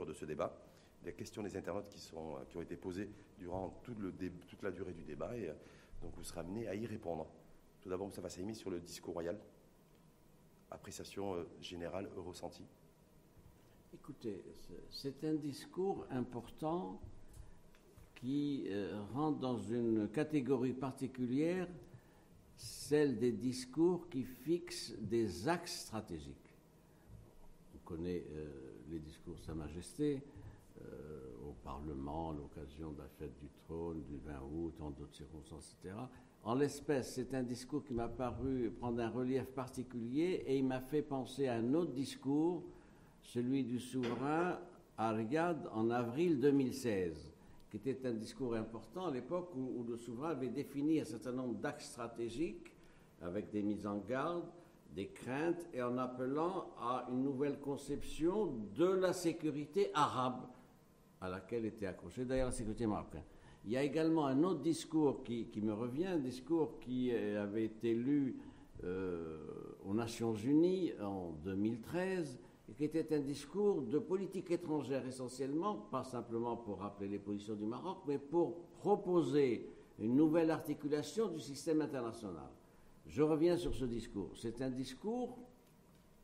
de ce débat, les questions des internautes qui, sont, qui ont été posées durant toute la durée du débat. Et donc vous serez amené à y répondre. Tout d'abord, Moustapha Saïmi sur le discours royal. Appréciation générale, ressentie. Écoutez, c'est un discours important qui rentre dans une catégorie particulière celle des discours qui fixent des axes stratégiques. On connaît euh, les discours de Sa Majesté euh, au Parlement, à l'occasion de la fête du trône du 20 août, en d'autres circonstances, etc. En l'espèce, c'est un discours qui m'a paru prendre un relief particulier et il m'a fait penser à un autre discours, celui du souverain à Riyad en avril 2016 qui était un discours important à l'époque où, le souverain avait défini un certain nombre d'axes stratégiques avec des mises en garde, des craintes et en appelant à une nouvelle conception de la sécurité arabe à laquelle était accrochée d'ailleurs la sécurité marocaine. Il y a également un autre discours qui, me revient, un discours qui avait été lu euh, aux Nations Unies en 2013 qui était un discours de politique étrangère essentiellement, pas simplement pour rappeler les positions du Maroc, mais pour proposer une nouvelle articulation du système international. Je reviens sur ce discours. C'est un discours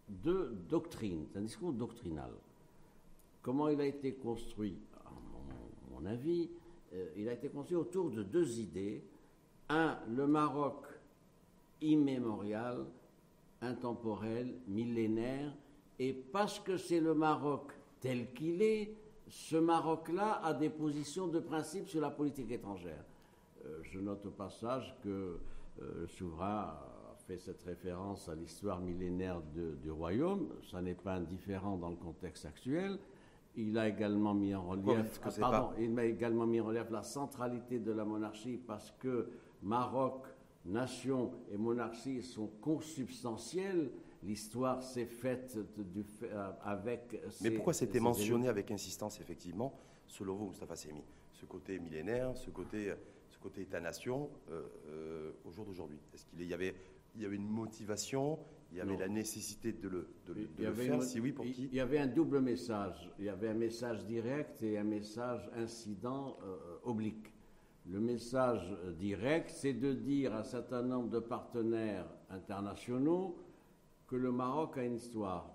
de doctrine, c'est un discours doctrinal. Comment il a été construit À mon, avis, euh, il a été construit autour de deux idées. Un, le Maroc immémorial, intemporel, millénaire, et parce que c'est le Maroc tel qu'il est, ce Maroc-là a des positions de principe sur la politique étrangère. Euh, je note au passage que le souverain a fait cette référence à l'histoire millénaire du royaume. Ça n'est pas indifférent dans le contexte actuel. Il a également mis en relief, pardon, il a également mis en relief la centralité de la monarchie parce que Maroc, nation et monarchie sont consubstantiels l'histoire s'est faite euh, avec. Mais pourquoi c'était mentionné avec insistance, effectivement, selon vous, Mustafa Semi Ce côté millénaire, ce côté, ce côté État-nation, euh, euh, au jour d'aujourd'hui? Est-ce qu'il y avait, il y avait une motivation? Il y avait la nécessité de le, de, faire, si oui, pour qui? Il y avait un double message. Il y avait un message direct et un message incident oblique. Le message direct, c'est de dire à un certain nombre de partenaires internationaux que le Maroc a une histoire.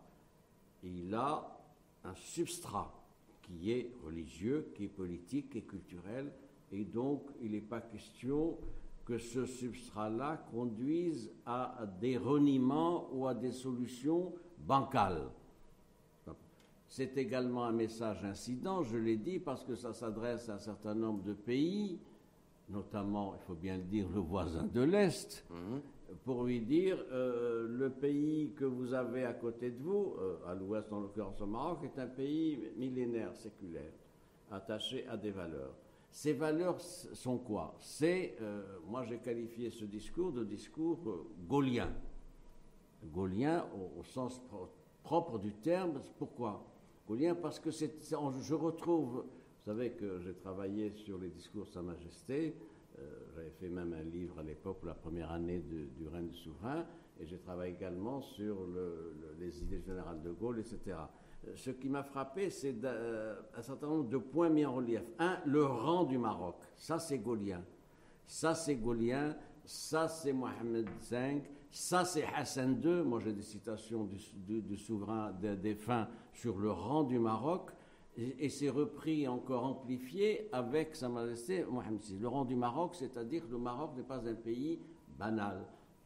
il a un substrat qui est religieux, qui est politique, et culturel. Et donc, il n'est pas question que ce substrat-là conduise à des reniements ou à des solutions bancales. C'est également un message incident, je l'ai dit, parce que ça s'adresse à un certain nombre de pays, notamment, il faut bien le dire, le voisin de l'Est, pour lui dire euh, le pays que vous avez à côté de vous, euh, à l'ouest en l'occurrence au Maroc, est un pays millénaire, séculaire, attaché à des valeurs. Ces valeurs sont quoi? C'est, euh, moi j'ai qualifié ce discours de discours gaulien. Gaulien au, sens propre du terme. Pourquoi? Gaulien parce que je retrouve, vous savez que j'ai travaillé sur les discours de Sa Majesté, euh, j'avais fait même un livre à l'époque, la première année du règne du souverain, et j'ai travaillé également sur les idées générales de Gaulle, etc. Ce qui m'a frappé, c'est euh, un certain nombre de points mis en relief. Un, le rang du Maroc. Ça, c'est gaulien. Ça, c'est gaulien. Ça, c'est Mohamed V. Ça, c'est Hassan II. Moi, j'ai des citations du, souverain défunt sur le rang du Maroc et, c'est repris encore amplifié avec Sa Majesté Mohamed VI. Le rang du Maroc, c'est-à-dire que le Maroc n'est pas un pays banal,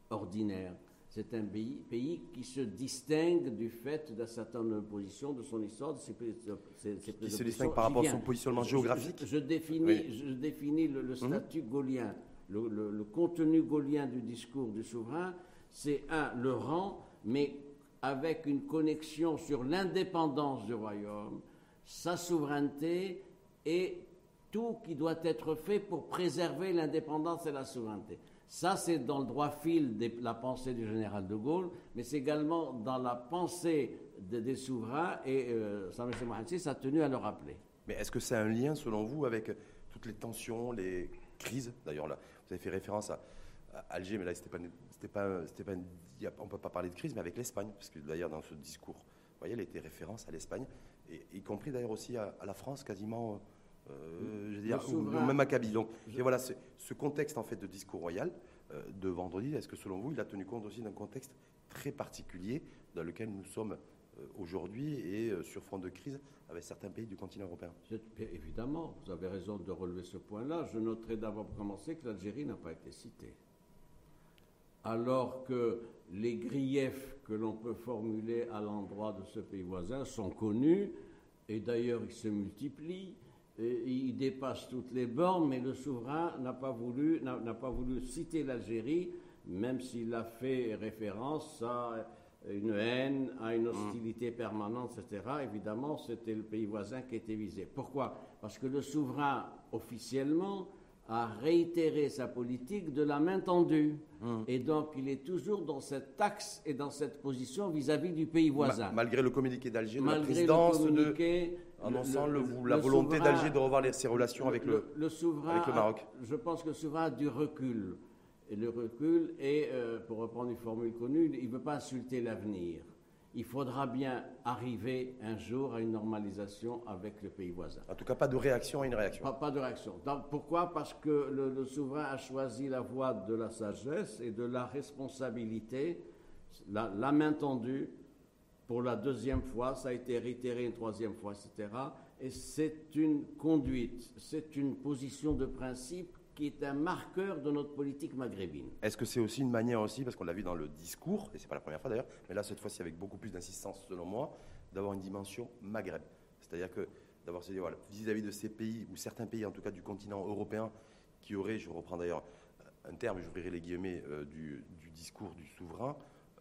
ordinaire. C'est un pays, pays, qui se distingue du fait d'un certain nombre de positions, de son histoire, de ses, Qui se distingue par rapport à son positionnement géographique Je, définis, je définis le, mhm. statut gaulien, le, le, contenu gaulien du discours du souverain. C'est un, le rang, mais avec une connexion sur l'indépendance du royaume, sa souveraineté et tout qui doit être fait pour préserver l'indépendance et la souveraineté. Ça, c'est dans le droit fil de la pensée du général de Gaulle, mais c'est également dans la pensée des souverains, et euh, Samuel Mohamed a tenu à le rappeler. Mais est-ce que c'est un lien, selon vous, avec toutes les tensions, les crises? D'ailleurs, là, vous avez fait référence à, Alger, mais là, c'était pas, on ne peut pas parler de crise, mais avec l'Espagne, parce que d'ailleurs, dans ce discours, vous voyez, a été référence à l'Espagne. y compris d'ailleurs aussi à, la France, quasiment, je veux dire, ou, même à. Donc, et voilà, ce contexte en fait de discours royal de vendredi, est-ce que selon vous, il a tenu compte aussi d'un contexte très particulier dans lequel nous sommes aujourd'hui et sur front de crise avec certains pays du continent européen? Évidemment, vous avez raison de relever ce point-là. Je noterai d'abord pour commencer que l'Algérie n'a pas été citée. Alors que les griefs que l'on peut formuler à l'endroit de ce pays voisin sont connus, et d'ailleurs ils se multiplient, et ils dépassent toutes les bornes, mais le souverain n'a pas voulu, n'a pas voulu citer l'Algérie, même s'il a fait référence à une haine, à une hostilité permanente, etc., évidemment, c'était le pays voisin qui était visé. Pourquoi? Parce que le souverain, officiellement, a réitéré sa politique de la main tendue. Hum. Et donc, il est toujours dans cette axe et dans cette position vis-à-vis du pays voisin. malgré le communiqué d'Alger, la présidence, de, annonçant la volonté d'Alger de revoir ses relations avec le, avec Maroc. je pense que le souverain a du recul et le recul et, euh, pour reprendre une formule connue, il ne veut pas insulter l'avenir. Il faudra bien arriver un jour à une normalisation avec le pays voisin. En tout cas, pas de réaction à une réaction. Pas, de réaction. pourquoi? Parce que le, souverain a choisi la voie de la sagesse et de la responsabilité, la, la main tendue, pour la deuxième fois, ça a été réitéré une troisième fois, etc. Et c'est une conduite, c'est une position de principe qui est un marqueur de notre politique maghrébine. Est-ce que c'est aussi une manière aussi, parce qu'on l'a vu dans le discours, et c'est pas la première fois d'ailleurs, mais là cette fois-ci avec beaucoup plus d'insistance selon moi, d'avoir une dimension Maghreb. C'est-à-dire que d'avoir voilà, vis-à-vis de ces pays, ou certains pays en tout cas du continent européen, qui auraient, je reprends d'ailleurs un terme, j'ouvrirai les guillemets, euh, du, discours du souverain,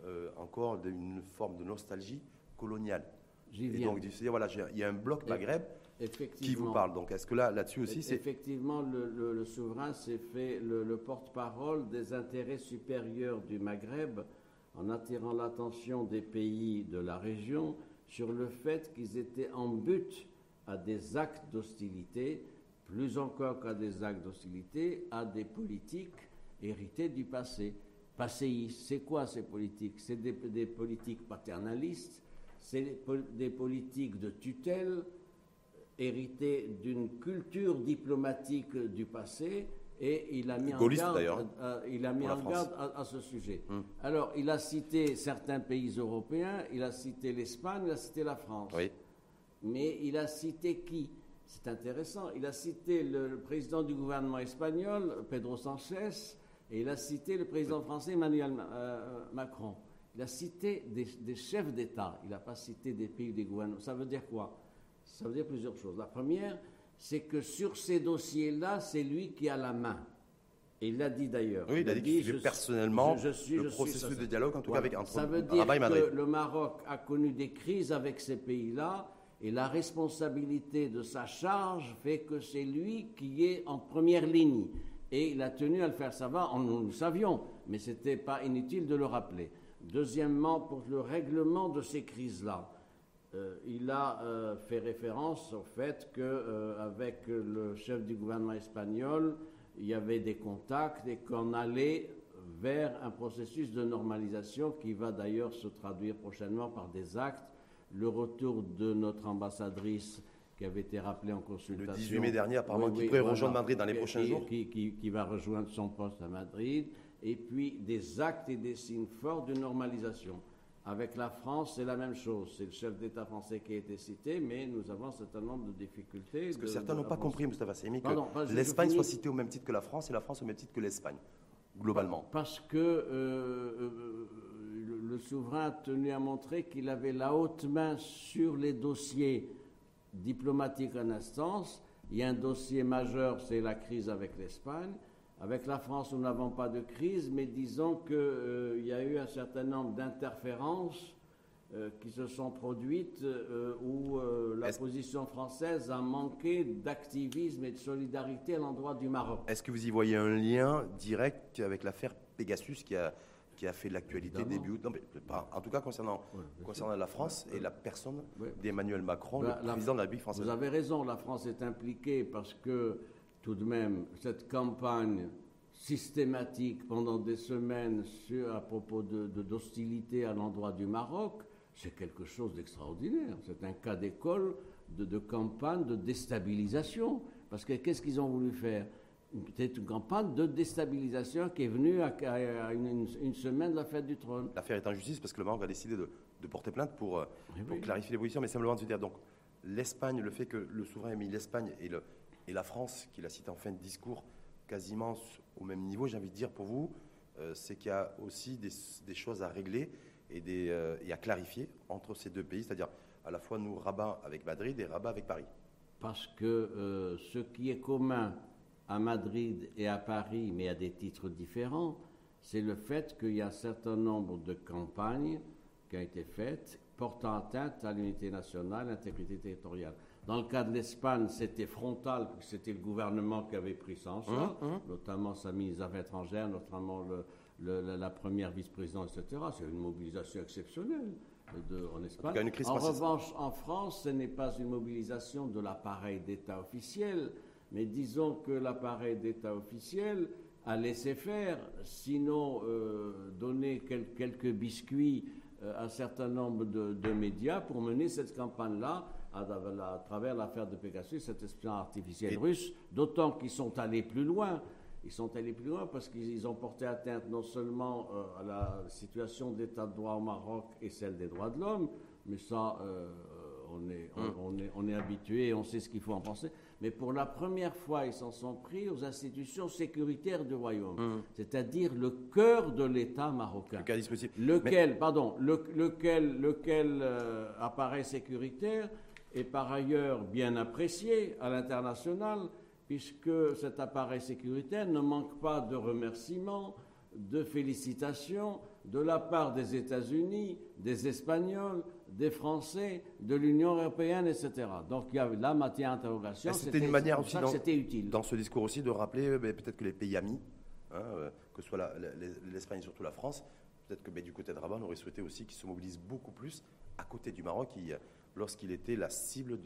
euh, encore une forme de nostalgie coloniale. J'y viens. Et donc, voilà, il y a un bloc Maghreb qui vous parle. Donc, est-ce que là, là-dessus aussi, c'est effectivement le, souverain s'est fait le, porte-parole des intérêts supérieurs du Maghreb en attirant l'attention des pays de la région sur le fait qu'ils étaient en but à des actes d'hostilité, plus encore qu'à des actes d'hostilité, à des politiques héritées du passé. Passéistes, c'est quoi ces politiques? C'est des, des, politiques paternalistes, c'est des politiques de tutelle, hérité d'une culture diplomatique du passé et il a mis en garde, à, il a mis en garde à, ce sujet. Hum. Alors, il a cité certains pays européens, il a cité l'Espagne, il a cité la France. Mais il a cité qui? C'est intéressant. Il a cité le, président du gouvernement espagnol, Pedro Sanchez, et il a cité le président français, Emmanuel euh, Macron. Il a cité des, des chefs d'État. Il n'a pas cité des pays des gouvernements. Ça veut dire quoi? Ça veut dire plusieurs choses. La première, c'est que sur ces dossiers-là, c'est lui qui a la main. Et il l'a dit d'ailleurs. Oui, il, a dit qu'il suivait personnellement je, suis, le processus de dialogue, en tout cas avec entre Ça veut dire que le Maroc a connu des crises avec ces pays-là, et la responsabilité de sa charge fait que c'est lui qui est en première ligne. Et il a tenu à le faire savoir, nous le savions, mais ce n'était pas inutile de le rappeler. Deuxièmement, pour le règlement de ces crises-là, euh, il a euh, fait référence au fait qu'avec euh, le chef du gouvernement espagnol, il y avait des contacts et qu'on allait vers un processus de normalisation qui va d'ailleurs se traduire prochainement par des actes. Le retour de notre ambassadrice qui avait été rappelée en consultation. Le 18 mai dernier, apparemment, qui pourrait rejoindre Madrid dans les prochains jours. Qui, qui, va rejoindre son poste à Madrid. Et puis des actes et des signes forts de normalisation. Avec la France, c'est la même chose. C'est le chef d'État français qui a été cité, mais nous avons un certain nombre de difficultés. Parce que certains n'ont pas compris, Moustapha Semi, que l'Espagne soit citée au même titre que la France et la France au même titre que l'Espagne, globalement. Parce que euh, euh, le, souverain a tenu à montrer qu'il avait la haute main sur les dossiers diplomatiques en instance. Il y a un dossier majeur, c'est la crise avec l'Espagne. Avec la France, nous n'avons pas de crise, mais disons qu'il euh, y a eu un certain nombre d'interférences euh, qui se sont produites euh, où la position française a manqué d'activisme et de solidarité à l'endroit du Maroc. Est-ce que vous y voyez un lien direct avec l'affaire Pegasus qui a, qui a fait l'actualité début août En tout cas, concernant, concernant la France et la personne d'Emmanuel Macron, le président de la République française. Vous avez raison, la France est impliquée parce que tout de même cette campagne systématique pendant des semaines sur, à propos d'hostilité de, à l'endroit du Maroc c'est quelque chose d'extraordinaire. C'est un cas d'école de, campagne de déstabilisation. Parce que qu'est-ce qu'ils ont voulu faire? Peut-être une campagne de déstabilisation qui est venue à, une, semaine de la fête du trône. L'affaire est en justice parce que le Maroc a décidé de, porter plainte pour, euh, pour clarifier les positions, mais simplement de se dire donc l'Espagne, le fait que le souverain ait mis l'Espagne et, et la France, qu'il a cité en fin de discours, quasiment au même niveau, j'ai envie de dire pour vous, euh, c'est qu'il y a aussi des, choses à régler et, des, euh, et, à clarifier entre ces deux pays, c'est-à-dire à la fois nous, Rabat avec Madrid et Rabat avec Paris. Parce que euh, ce qui est commun à Madrid et à Paris, mais à des titres différents, c'est le fait qu'il y a un certain nombre de campagnes qui ont été faites portant atteinte à l'unité nationale, l'intégrité territoriale. Dans le cas de l'Espagne, c'était frontal, puisque c'était le gouvernement qui avait pris ça en charge, mmh, mmh. notamment sa ministre des Affaires étrangères, notamment la première vice-présidente, etc. C'est une mobilisation exceptionnelle de, en Espagne. En, revanche, en France, ce n'est pas une mobilisation de l'appareil d'État officiel, mais disons que l'appareil d'État officiel a laissé faire, sinon euh, donné quelques biscuits euh, à un certain nombre de médias pour mener cette campagne-là à, travers l'affaire de Pegasus, cet espion artificiel russe, d'autant qu'ils sont allés plus loin. Ils sont allés plus loin parce qu'ils ont porté atteinte non seulement euh, à la situation d'état de droit au Maroc et celle des droits de l'homme, mais ça, euh, on, est, on, est, on est habitué et on sait ce qu'il faut en penser. Mais pour la première fois, ils s'en sont pris aux institutions sécuritaires du royaume, hum. c'est-à-dire le cœur de l'État marocain. Lequel, pardon, lequel, lequel euh, appareil sécuritaire est par ailleurs bien apprécié à l'international, puisque cet appareil sécuritaire ne manque pas de remerciements, de félicitations de la part des États-Unis, des Espagnols, des Français, de l'Union européenne, etc. Donc il y a la matière d'interrogation. C'était une manière aussi, dans, utile. dans ce discours aussi, de rappeler euh, ben, peut-être que les pays amis, hein, euh, que ce soit l'Espagne et surtout la France, peut-être que du côté de Rabat, on aurait souhaité aussi qu'ils se mobilisent beaucoup plus à côté du Maroc, qui lorsqu'il était la cible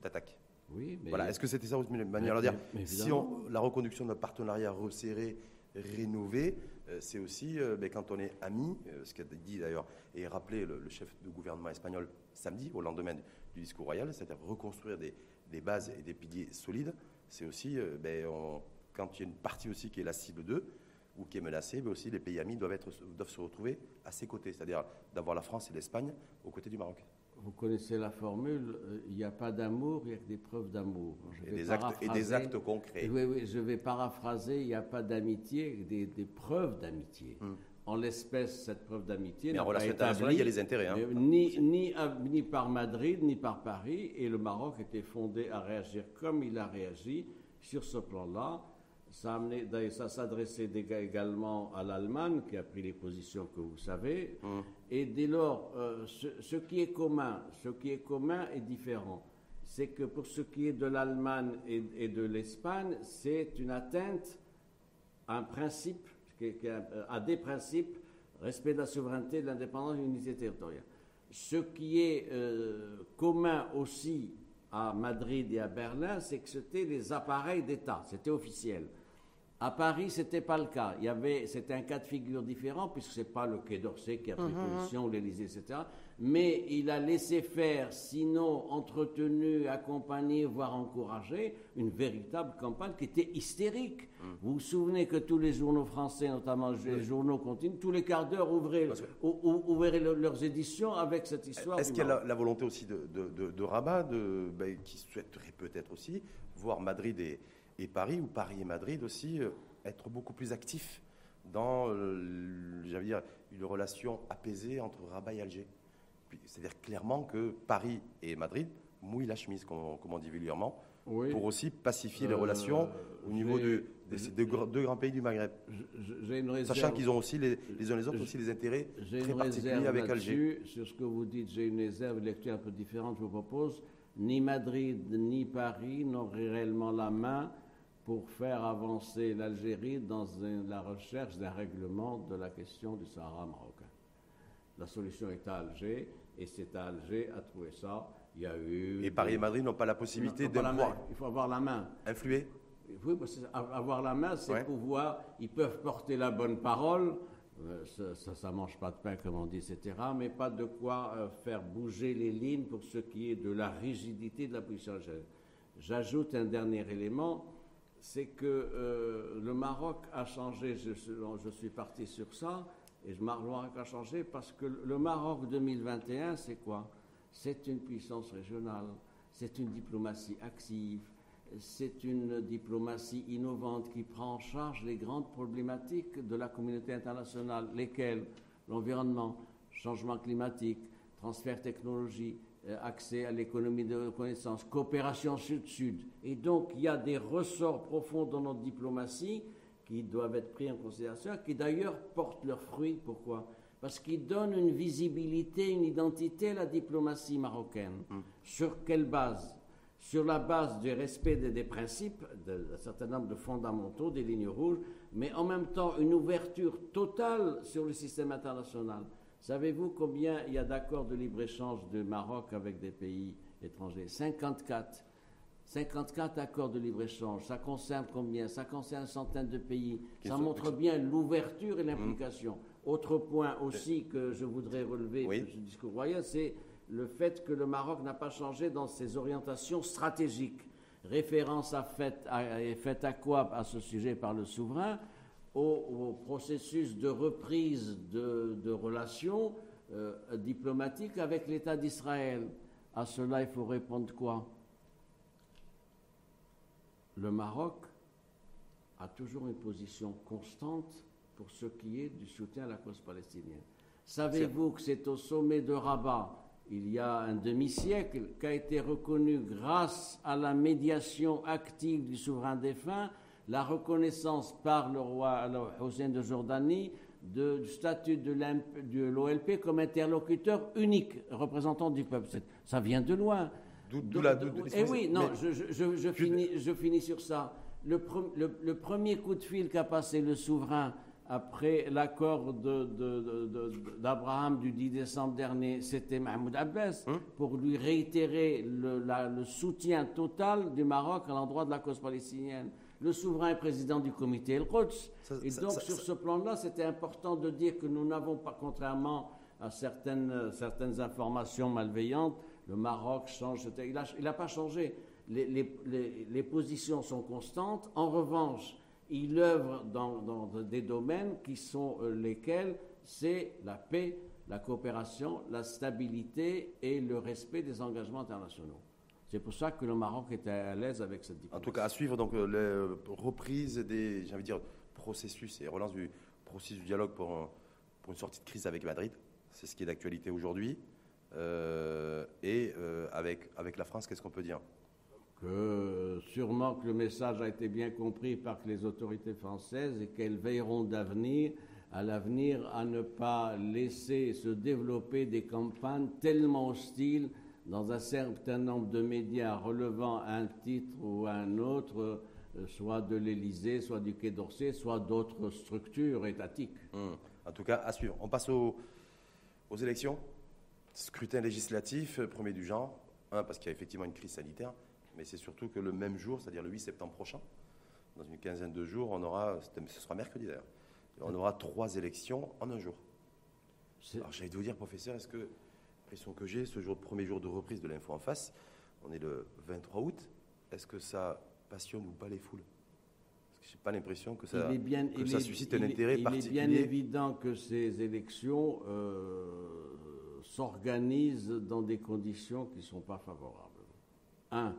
d'attaque. Oui, mais voilà. Est-ce que c'était ça une manière de dire Si on, la reconduction d'un partenariat resserré, rénové, euh, c'est aussi euh, ben, quand on est amis, euh, ce qu'a dit d'ailleurs et rappelé le, chef de gouvernement espagnol samedi, au lendemain du, discours royal, c'est-à-dire reconstruire des, bases et des piliers solides. C'est aussi, ben, quand il y a une partie aussi qui est la cible d'eux, ou qui est menacée, mais aussi les pays amis doivent se retrouver à ses côtés, c'est-à-dire d'avoir la France et l'Espagne aux côtés du Maroc vous connaissez la formule, euh, il n'y a pas d'amour, il y a que des preuves d'amour. Et, des actes, concrets. Oui, oui, je vais paraphraser, il n'y a pas d'amitié, des, des preuves d'amitié. Hmm. En l'espèce, cette preuve d'amitié Mais en relation internationale, il y a les intérêts. Hein, ni, ni, ni, par Madrid, ni par Paris. Et le Maroc était fondé à réagir comme il a réagi sur ce plan-là. Ça, ça s'adressait également à l'Allemagne, qui a pris les positions que vous savez. Hum. Et dès lors, euh, ce, qui est commun, ce qui est commun est différent. C'est que pour ce qui est de l'Allemagne et, de l'Espagne, c'est une atteinte à un principe, à des principes, respect de la souveraineté, de l'indépendance et de l'unité territoriale. Ce qui est euh, commun aussi à Madrid et à Berlin, c'est que c'était les appareils d'État, c'était officiel. À Paris, ce n'était pas le cas. Il y avait, c'était un cas de figure différent, puisque ce n'est pas le Quai d'Orsay qui a pris mhm. position, l'Élysée, etc. Mais il a laissé faire, sinon entretenu, accompagné, voire encouragé, une véritable campagne qui était hystérique. Mhm. Vous vous souvenez que tous les journaux français, notamment les journaux continus, tous les quarts d'heure ouvraient, leurs éditions avec cette histoire. Est-ce qu'il y a la, volonté aussi de, Rabat, ben, qui souhaiterait peut-être aussi voir Madrid et et Paris, ou Paris et Madrid aussi, euh, être beaucoup plus actifs dans, euh, dire, une relation apaisée entre Rabat et Alger? C'est-à-dire clairement que Paris et Madrid mouillent la chemise, comme, on dit vulgairement, pour aussi pacifier les euh, relations au niveau de, ces deux, grands pays du Maghreb. Sachant qu'ils ont aussi, les, uns les autres, aussi des intérêts très particuliers avec Alger. Sur ce que vous dites, j'ai une réserve, une lecture un peu différente, je vous propose. Ni Madrid ni Paris n'auraient réellement la main pour faire avancer l'Algérie dans la recherche d'un règlement de la question du Sahara marocain. La solution est à Alger, et c'est à Alger à trouver ça. Il y a eu. Et Paris et Madrid n'ont pas la possibilité de pouvoir. Il faut avoir la main. Influer Oui, avoir la main, c'est pouvoir. Ils peuvent porter la bonne parole, euh, ça ne mange pas de pain, comme on dit, etc. Mais pas de quoi euh, faire bouger les lignes pour ce qui est de la rigidité de la position J'ajoute un dernier élément, c'est que euh, le Maroc a changé, je, je, suis parti sur ça, et le Maroc a changé parce que le Maroc 2021, c'est quoi? C'est une puissance régionale, c'est une diplomatie active, c'est une diplomatie innovante qui prend en charge les grandes problématiques de la communauté internationale, lesquelles l'environnement, changement climatique, transfert technologie, euh, accès à l'économie de connaissance, coopération sud-sud. Et donc, il y a des ressorts profonds dans notre diplomatie qui doivent être pris en considération, qui d'ailleurs portent leurs fruits. Pourquoi? Parce qu'ils donnent une visibilité, une identité à la diplomatie marocaine. Hum. Sur quelle base? Sur la base du respect des, principes, d'un certain nombre de fondamentaux, des lignes rouges, mais en même temps une ouverture totale sur le système international. Savez-vous combien il y a d'accords de libre-échange du Maroc avec des pays étrangers? 54. 54 accords de libre-échange. Ça concerne combien? Ça concerne une centaine de pays. Ça montre bien l'ouverture et l'implication. Mmh. Autre point aussi que je voudrais relever de ce discours royal, c'est le fait que le Maroc n'a pas changé dans ses orientations stratégiques. Référence est faite à quoi? À ce sujet par le souverain au, processus de reprise de, relations euh, diplomatiques avec l'État d'Israël. À cela, il faut répondre quoi? Le Maroc a toujours une position constante pour ce qui est du soutien à la cause palestinienne. Savez-vous que c'est au sommet de Rabat il y a un demi-siècle, qu'a été reconnu grâce à la médiation active du souverain défunt, la reconnaissance par le roi Hussein de Jordanie du statut de l'OLP comme interlocuteur unique, représentant du peuple. Ça vient de loin. D'où la. Eh oui, non, je, finis, je, finis, sur ça. Le, le premier coup de fil qu'a passé le souverain après l'accord d'Abraham du 10 décembre dernier, c'était Mahmoud Abbas, hein? pour lui réitérer le, soutien total du Maroc à l'endroit de la cause palestinienne. Le souverain est président du comité El-Quds. Et donc, sur ce plan-là, c'était important de dire que nous n'avons pas, contrairement à certaines, certaines informations malveillantes, le Maroc change. Il n'a pas changé. les positions sont constantes. En revanche, il œuvre dans, des domaines qui sont euh, lesquels c'est la paix, la coopération, la stabilité et le respect des engagements internationaux. C'est pour ça que le Maroc est à l'aise avec cette diplomatie. En tout cas, à suivre donc euh, les reprises des, j'ai envie de dire, processus et relance du processus du dialogue pour, pour une sortie de crise avec Madrid. C'est ce qui est d'actualité aujourd'hui. Euh, et avec, avec la France, qu'est-ce qu'on peut dire? Que sûrement que le message a été bien compris par les autorités françaises et qu'elles veilleront d'avenir, à l'avenir à ne pas laisser se développer des campagnes tellement hostiles dans un certain nombre de médias relevant un titre ou un autre, euh, soit de l'Élysée, soit du Quai d'Orsay, soit d'autres structures étatiques. Hum. En tout cas, à suivre. On passe aux, aux élections. Scrutin législatif, premier du genre. Un, parce qu'il y a effectivement une crise sanitaire mais c'est surtout que le même jour, c'est-à-dire le 8 septembre prochain, dans une quinzaine de jours, on aura, ce sera mercredi d'ailleurs, on aura trois élections en un jour. Alors j'allais vous dire, professeur, est-ce que, l'impression que j'ai, ce jour, premier jour de reprise de l'info en face, on est le 23 août, est-ce que ça passionne ou pas les foules? Je n'ai pas l'impression que ça, ça suscite un intérêt particulier. Il est bien évident que ces élections euh, s'organisent dans des conditions qui ne sont pas favorables. Un,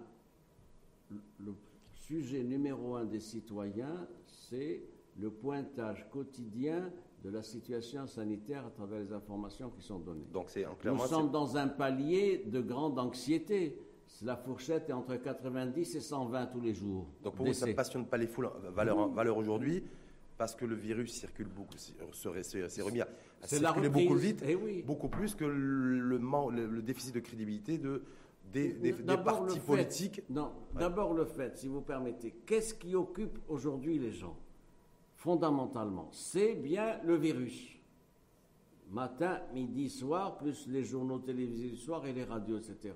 le sujet numéro un des citoyens, c'est le pointage quotidien de la situation sanitaire à travers les informations qui sont données. Donc c'est Nous sommes dans un palier de grande anxiété. La fourchette est entre 90 et 120 tous les jours. Donc pour vous, ça ne passionne pas les foules, valeur, valeur aujourd'hui, parce que le virus circule beaucoup, s'est remis à, circuler beaucoup vite, eh oui. beaucoup plus que le, le déficit de crédibilité de des, des, partis politiques. Non, d'abord le fait, si vous permettez, qu'est-ce qui occupe aujourd'hui les gens? Fondamentalement, c'est bien le virus. Matin, midi, soir, plus les journaux télévisés du soir et les radios, etc.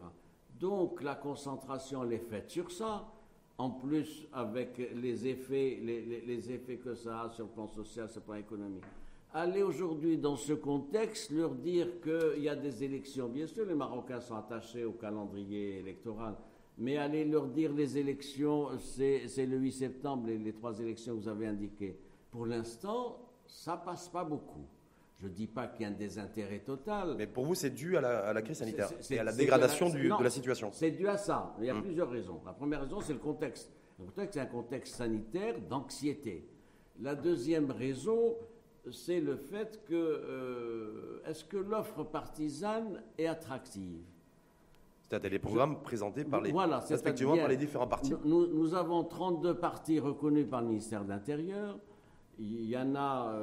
Donc la concentration, elle est faite sur ça. En plus, avec les effets, les, les effets que ça a sur le plan social, sur le plan économique. aller aujourd'hui dans ce contexte, leur dire qu'il y a des élections. Bien sûr, les Marocains sont attachés au calendrier électoral, mais aller leur dire les élections, c'est le 8 septembre, les, les, trois élections que vous avez indiquées. Pour l'instant, ça passe pas beaucoup. Je ne dis pas qu'il y a un désintérêt total. Mais pour vous, c'est dû à la, crise sanitaire et à la dégradation de la situation C'est dû à ça. Il y a hum. plusieurs raisons. La première raison, c'est le contexte. Le contexte, c'est un contexte sanitaire d'anxiété. La deuxième raison, c'est le fait que euh, est-ce que l'offre partisane est attractive? C'est-à-dire les programmes présentés par les, voilà, respectivement par les différents partis. Nous, nous, avons 32 partis reconnus par le ministère de l'Intérieur. Il y en a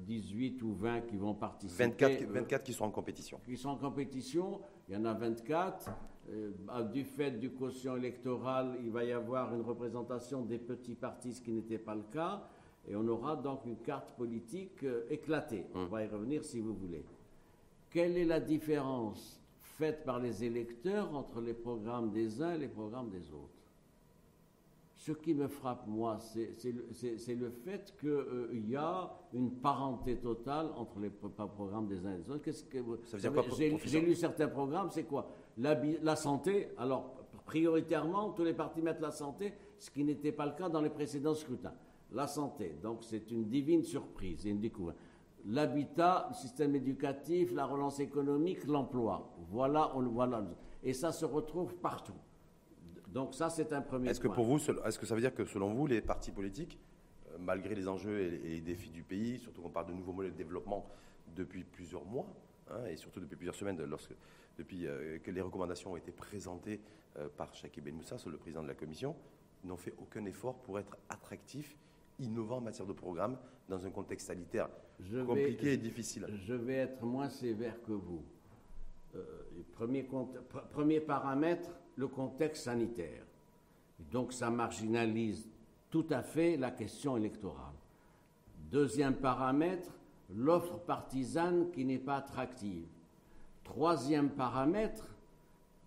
18 euh, ou 20 qui vont participer. 24, 24 qui sont en compétition. Qui sont en compétition. Il y en a 24. Euh, du fait du quotient électoral, il va y avoir une représentation des petits partis, ce qui n'était pas le cas. Et on aura donc une carte politique euh, éclatée. On hum. va y revenir si vous voulez. Quelle est la différence faite par les électeurs entre les programmes des uns et les programmes des autres? Ce qui me frappe, moi, c'est le, fait qu'il euh, y a une parenté totale entre les programmes des uns et des autres. Qu'est-ce que J'ai lu certains programmes, c'est quoi? La, la santé, alors prioritairement, tous les partis mettent la santé, ce qui n'était pas le cas dans les précédents scrutins la santé. Donc c'est une divine surprise et une découverte. L'habitat, le système éducatif, la relance économique, l'emploi. Voilà, on, voilà. Et ça se retrouve partout. Donc ça, c'est un premier est-ce Que pour vous, est-ce que ça veut dire que selon vous, les partis politiques, euh, malgré les enjeux et les défis du pays, surtout qu'on parle de nouveaux modèles de développement depuis plusieurs mois, hein, et surtout depuis plusieurs semaines, lorsque, depuis euh, que les recommandations ont été présentées euh, par Chaki Ben Moussa, le président de la Commission, n'ont fait aucun effort pour être attractifs innovant en matière de programme dans un contexte sanitaire compliqué et difficile. Je vais être moins sévère que vous. Euh, premier, premier paramètre, le contexte sanitaire. Donc ça marginalise tout à fait la question électorale. Deuxième paramètre, l'offre partisane qui n'est pas attractive. Troisième paramètre,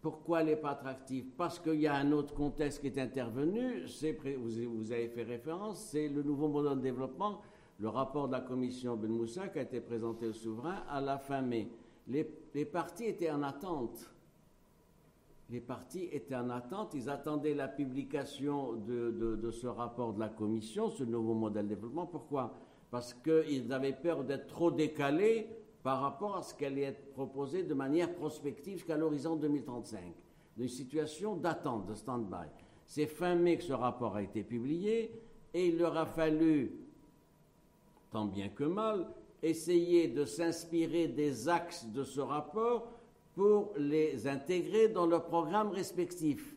pourquoi elle n'est pas attractive? Parce qu'il y a un autre contexte qui est intervenu, vous avez fait référence, c'est le nouveau modèle de développement, le rapport de la commission Ben Moussa qui a été présenté au souverain à la fin mai. Les, les partis étaient en attente. Les partis étaient en attente, ils attendaient la publication de, ce rapport de la commission, ce nouveau modèle de développement. Pourquoi? Parce qu'ils avaient peur d'être trop décalés par rapport à ce qu'elle allait être proposé de manière prospective jusqu'à l'horizon 2035. Une situation d'attente, de stand-by. C'est fin mai que ce rapport a été publié et il leur a fallu, tant bien que mal, essayer de s'inspirer des axes de ce rapport pour les intégrer dans leurs programmes respectifs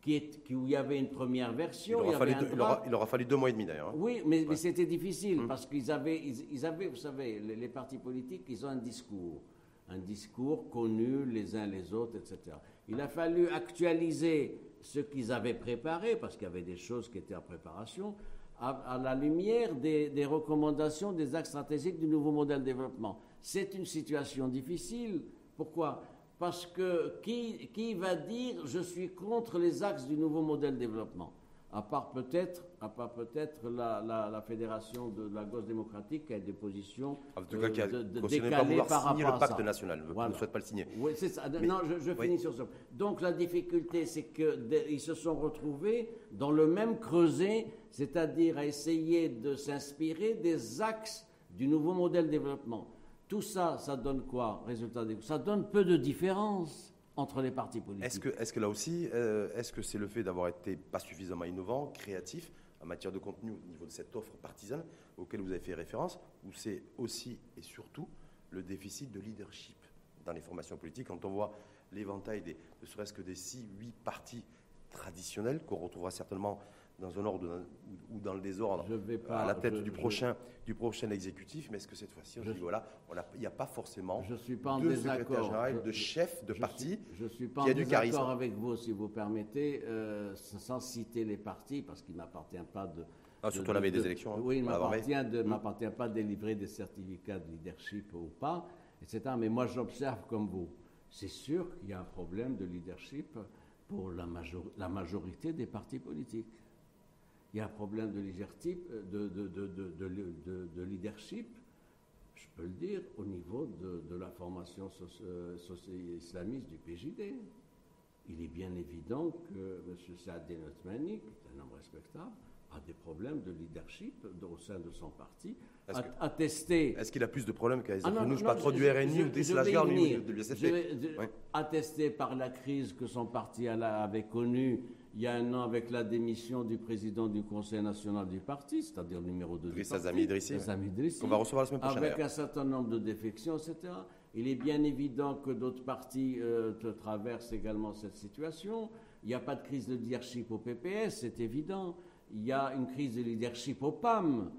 qui où il y avait une première version. Il aura, fallu, deux, aura fallu deux mois et demi d'ailleurs. Hein. Oui, mais, c'était difficile hum. parce qu'ils avaient, ils, avaient, vous savez, les, partis politiques, ils ont un discours, un discours connu les uns les autres, etc. Il a fallu actualiser ce qu'ils avaient préparé parce qu'il y avait des choses qui étaient en préparation à, la lumière des, des, recommandations des axes stratégiques du nouveau modèle de développement. C'est une situation difficile. Pourquoi? Parce que qui, qui, va dire je suis contre les axes du nouveau modèle de développement? À part peut-être, à part peut-être la, la, fédération de, la gauche démocratique qui a des positions en tout cas, qui a de, de décalées pas par signer le pacte national. ne souhaite pas le signer. Oui, c'est ça. non, je, finis sur ça. Donc la difficulté, c'est qu'ils se sont retrouvés dans le même creuset, c'est-à-dire à essayer de s'inspirer des axes du nouveau modèle de développement. Tout ça, ça donne quoi Résultat Ça donne peu de différence entre les partis politiques. Est-ce que, est là aussi, euh, est-ce que c'est le fait d'avoir été pas suffisamment innovant, créatif en matière de contenu au niveau de cette offre partisane auquel vous avez fait référence, ou c'est aussi et surtout le déficit de leadership dans les formations politiques? Quand on voit l'éventail des, ne serait-ce que des 6-8 partis traditionnels qu'on retrouvera certainement dans un ordre ou dans le désordre à la tête du, prochain, du prochain exécutif, mais est-ce que cette fois-ci, on dit voilà, il n'y a pas forcément je suis pas en de secrétaire général, de chef de parti Je ne suis pas en désaccord avec vous, si vous permettez, euh, sans citer les partis, parce qu'il ne m'appartient pas de... Ah, surtout la veille des élections. Hein, oui, il ne m'appartient pas de délivrer des certificats de leadership ou pas, etc. Mais moi, j'observe comme vous. C'est sûr qu'il y a un problème de leadership pour la, la majorité des partis politiques il y a un problème de leadership, de, de, de, de leadership Je peux le dire au niveau de, la formation islamiste du PJD. Il est bien évident que M. Saadé Notmani, qui est un homme respectable, a des problèmes de leadership au sein de son parti. Attester. Est-ce qu'il a plus de problèmes qu'à ah pas trop du RNI ou des Slashgard ou de l'USFP Attesté par la crise que son parti avait connue il y a un an avec la démission du président du Conseil national du parti, c'est-à-dire le numéro 2 du parti, Idrissi, qu'on va recevoir la semaine prochaine. Avec un certain nombre de défections, etc. Il est bien évident que d'autres partis euh, traversent également cette situation. Il n'y a pas de crise de leadership au PPS, c'est évident. Il y a une crise de leadership au PAM.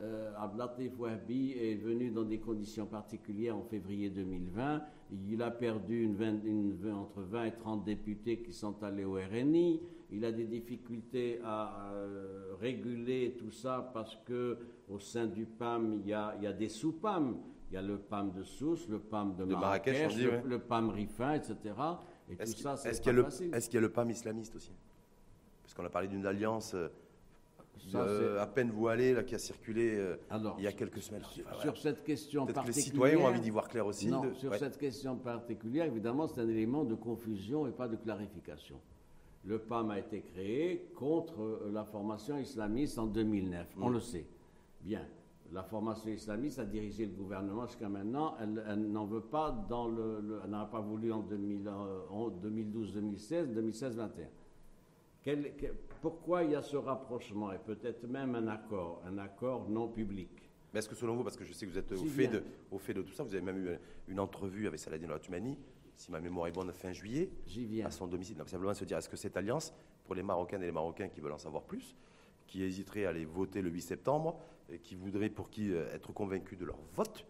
Euh, Ablatif Wahbi est venu dans des conditions particulières en février 2020. Il a perdu une entre 20 et 30 députés qui sont allés au RNI. Il a des difficultés à, euh, réguler tout ça parce que au sein du PAM, il y a, il y a des sous-PAM. Il y a le PAM de Sousse, le PAM de, Marrakech, le, PAM Rifin, etc. Et tout ça, c'est Est-ce qu'il y, a le PAM islamiste aussi? Parce qu'on a parlé d'une alliance euh, à peine voilée là, qui a circulé euh, il y a quelques semaines. Sur, cette question particulière... que les citoyens ont envie d'y voir clair aussi. Non, sur cette question particulière, évidemment, c'est un élément de confusion et pas de clarification. Le PAM a été créé contre euh, la formation islamiste en 2009, on le sait. Bien, la formation islamiste a dirigé le gouvernement jusqu'à maintenant. Elle, n'en veut pas dans le, elle n'a pas voulu en, 2012, 2016, 2016, 2021. pourquoi il y a ce rapprochement et peut-être même un accord, un accord non public? Mais est-ce que selon vous, parce que je sais que vous êtes au fait, de, au fait de tout ça, vous avez même eu une entrevue avec Saladin Lattumani, si ma mémoire est bonne, fin juillet, à son domicile. Donc simplement se dire, est-ce que cette alliance, pour les Marocains et les Marocains qui veulent en savoir plus, qui hésiteraient à aller voter le 8 septembre, et qui voudraient pour qui euh, être convaincus de leur vote,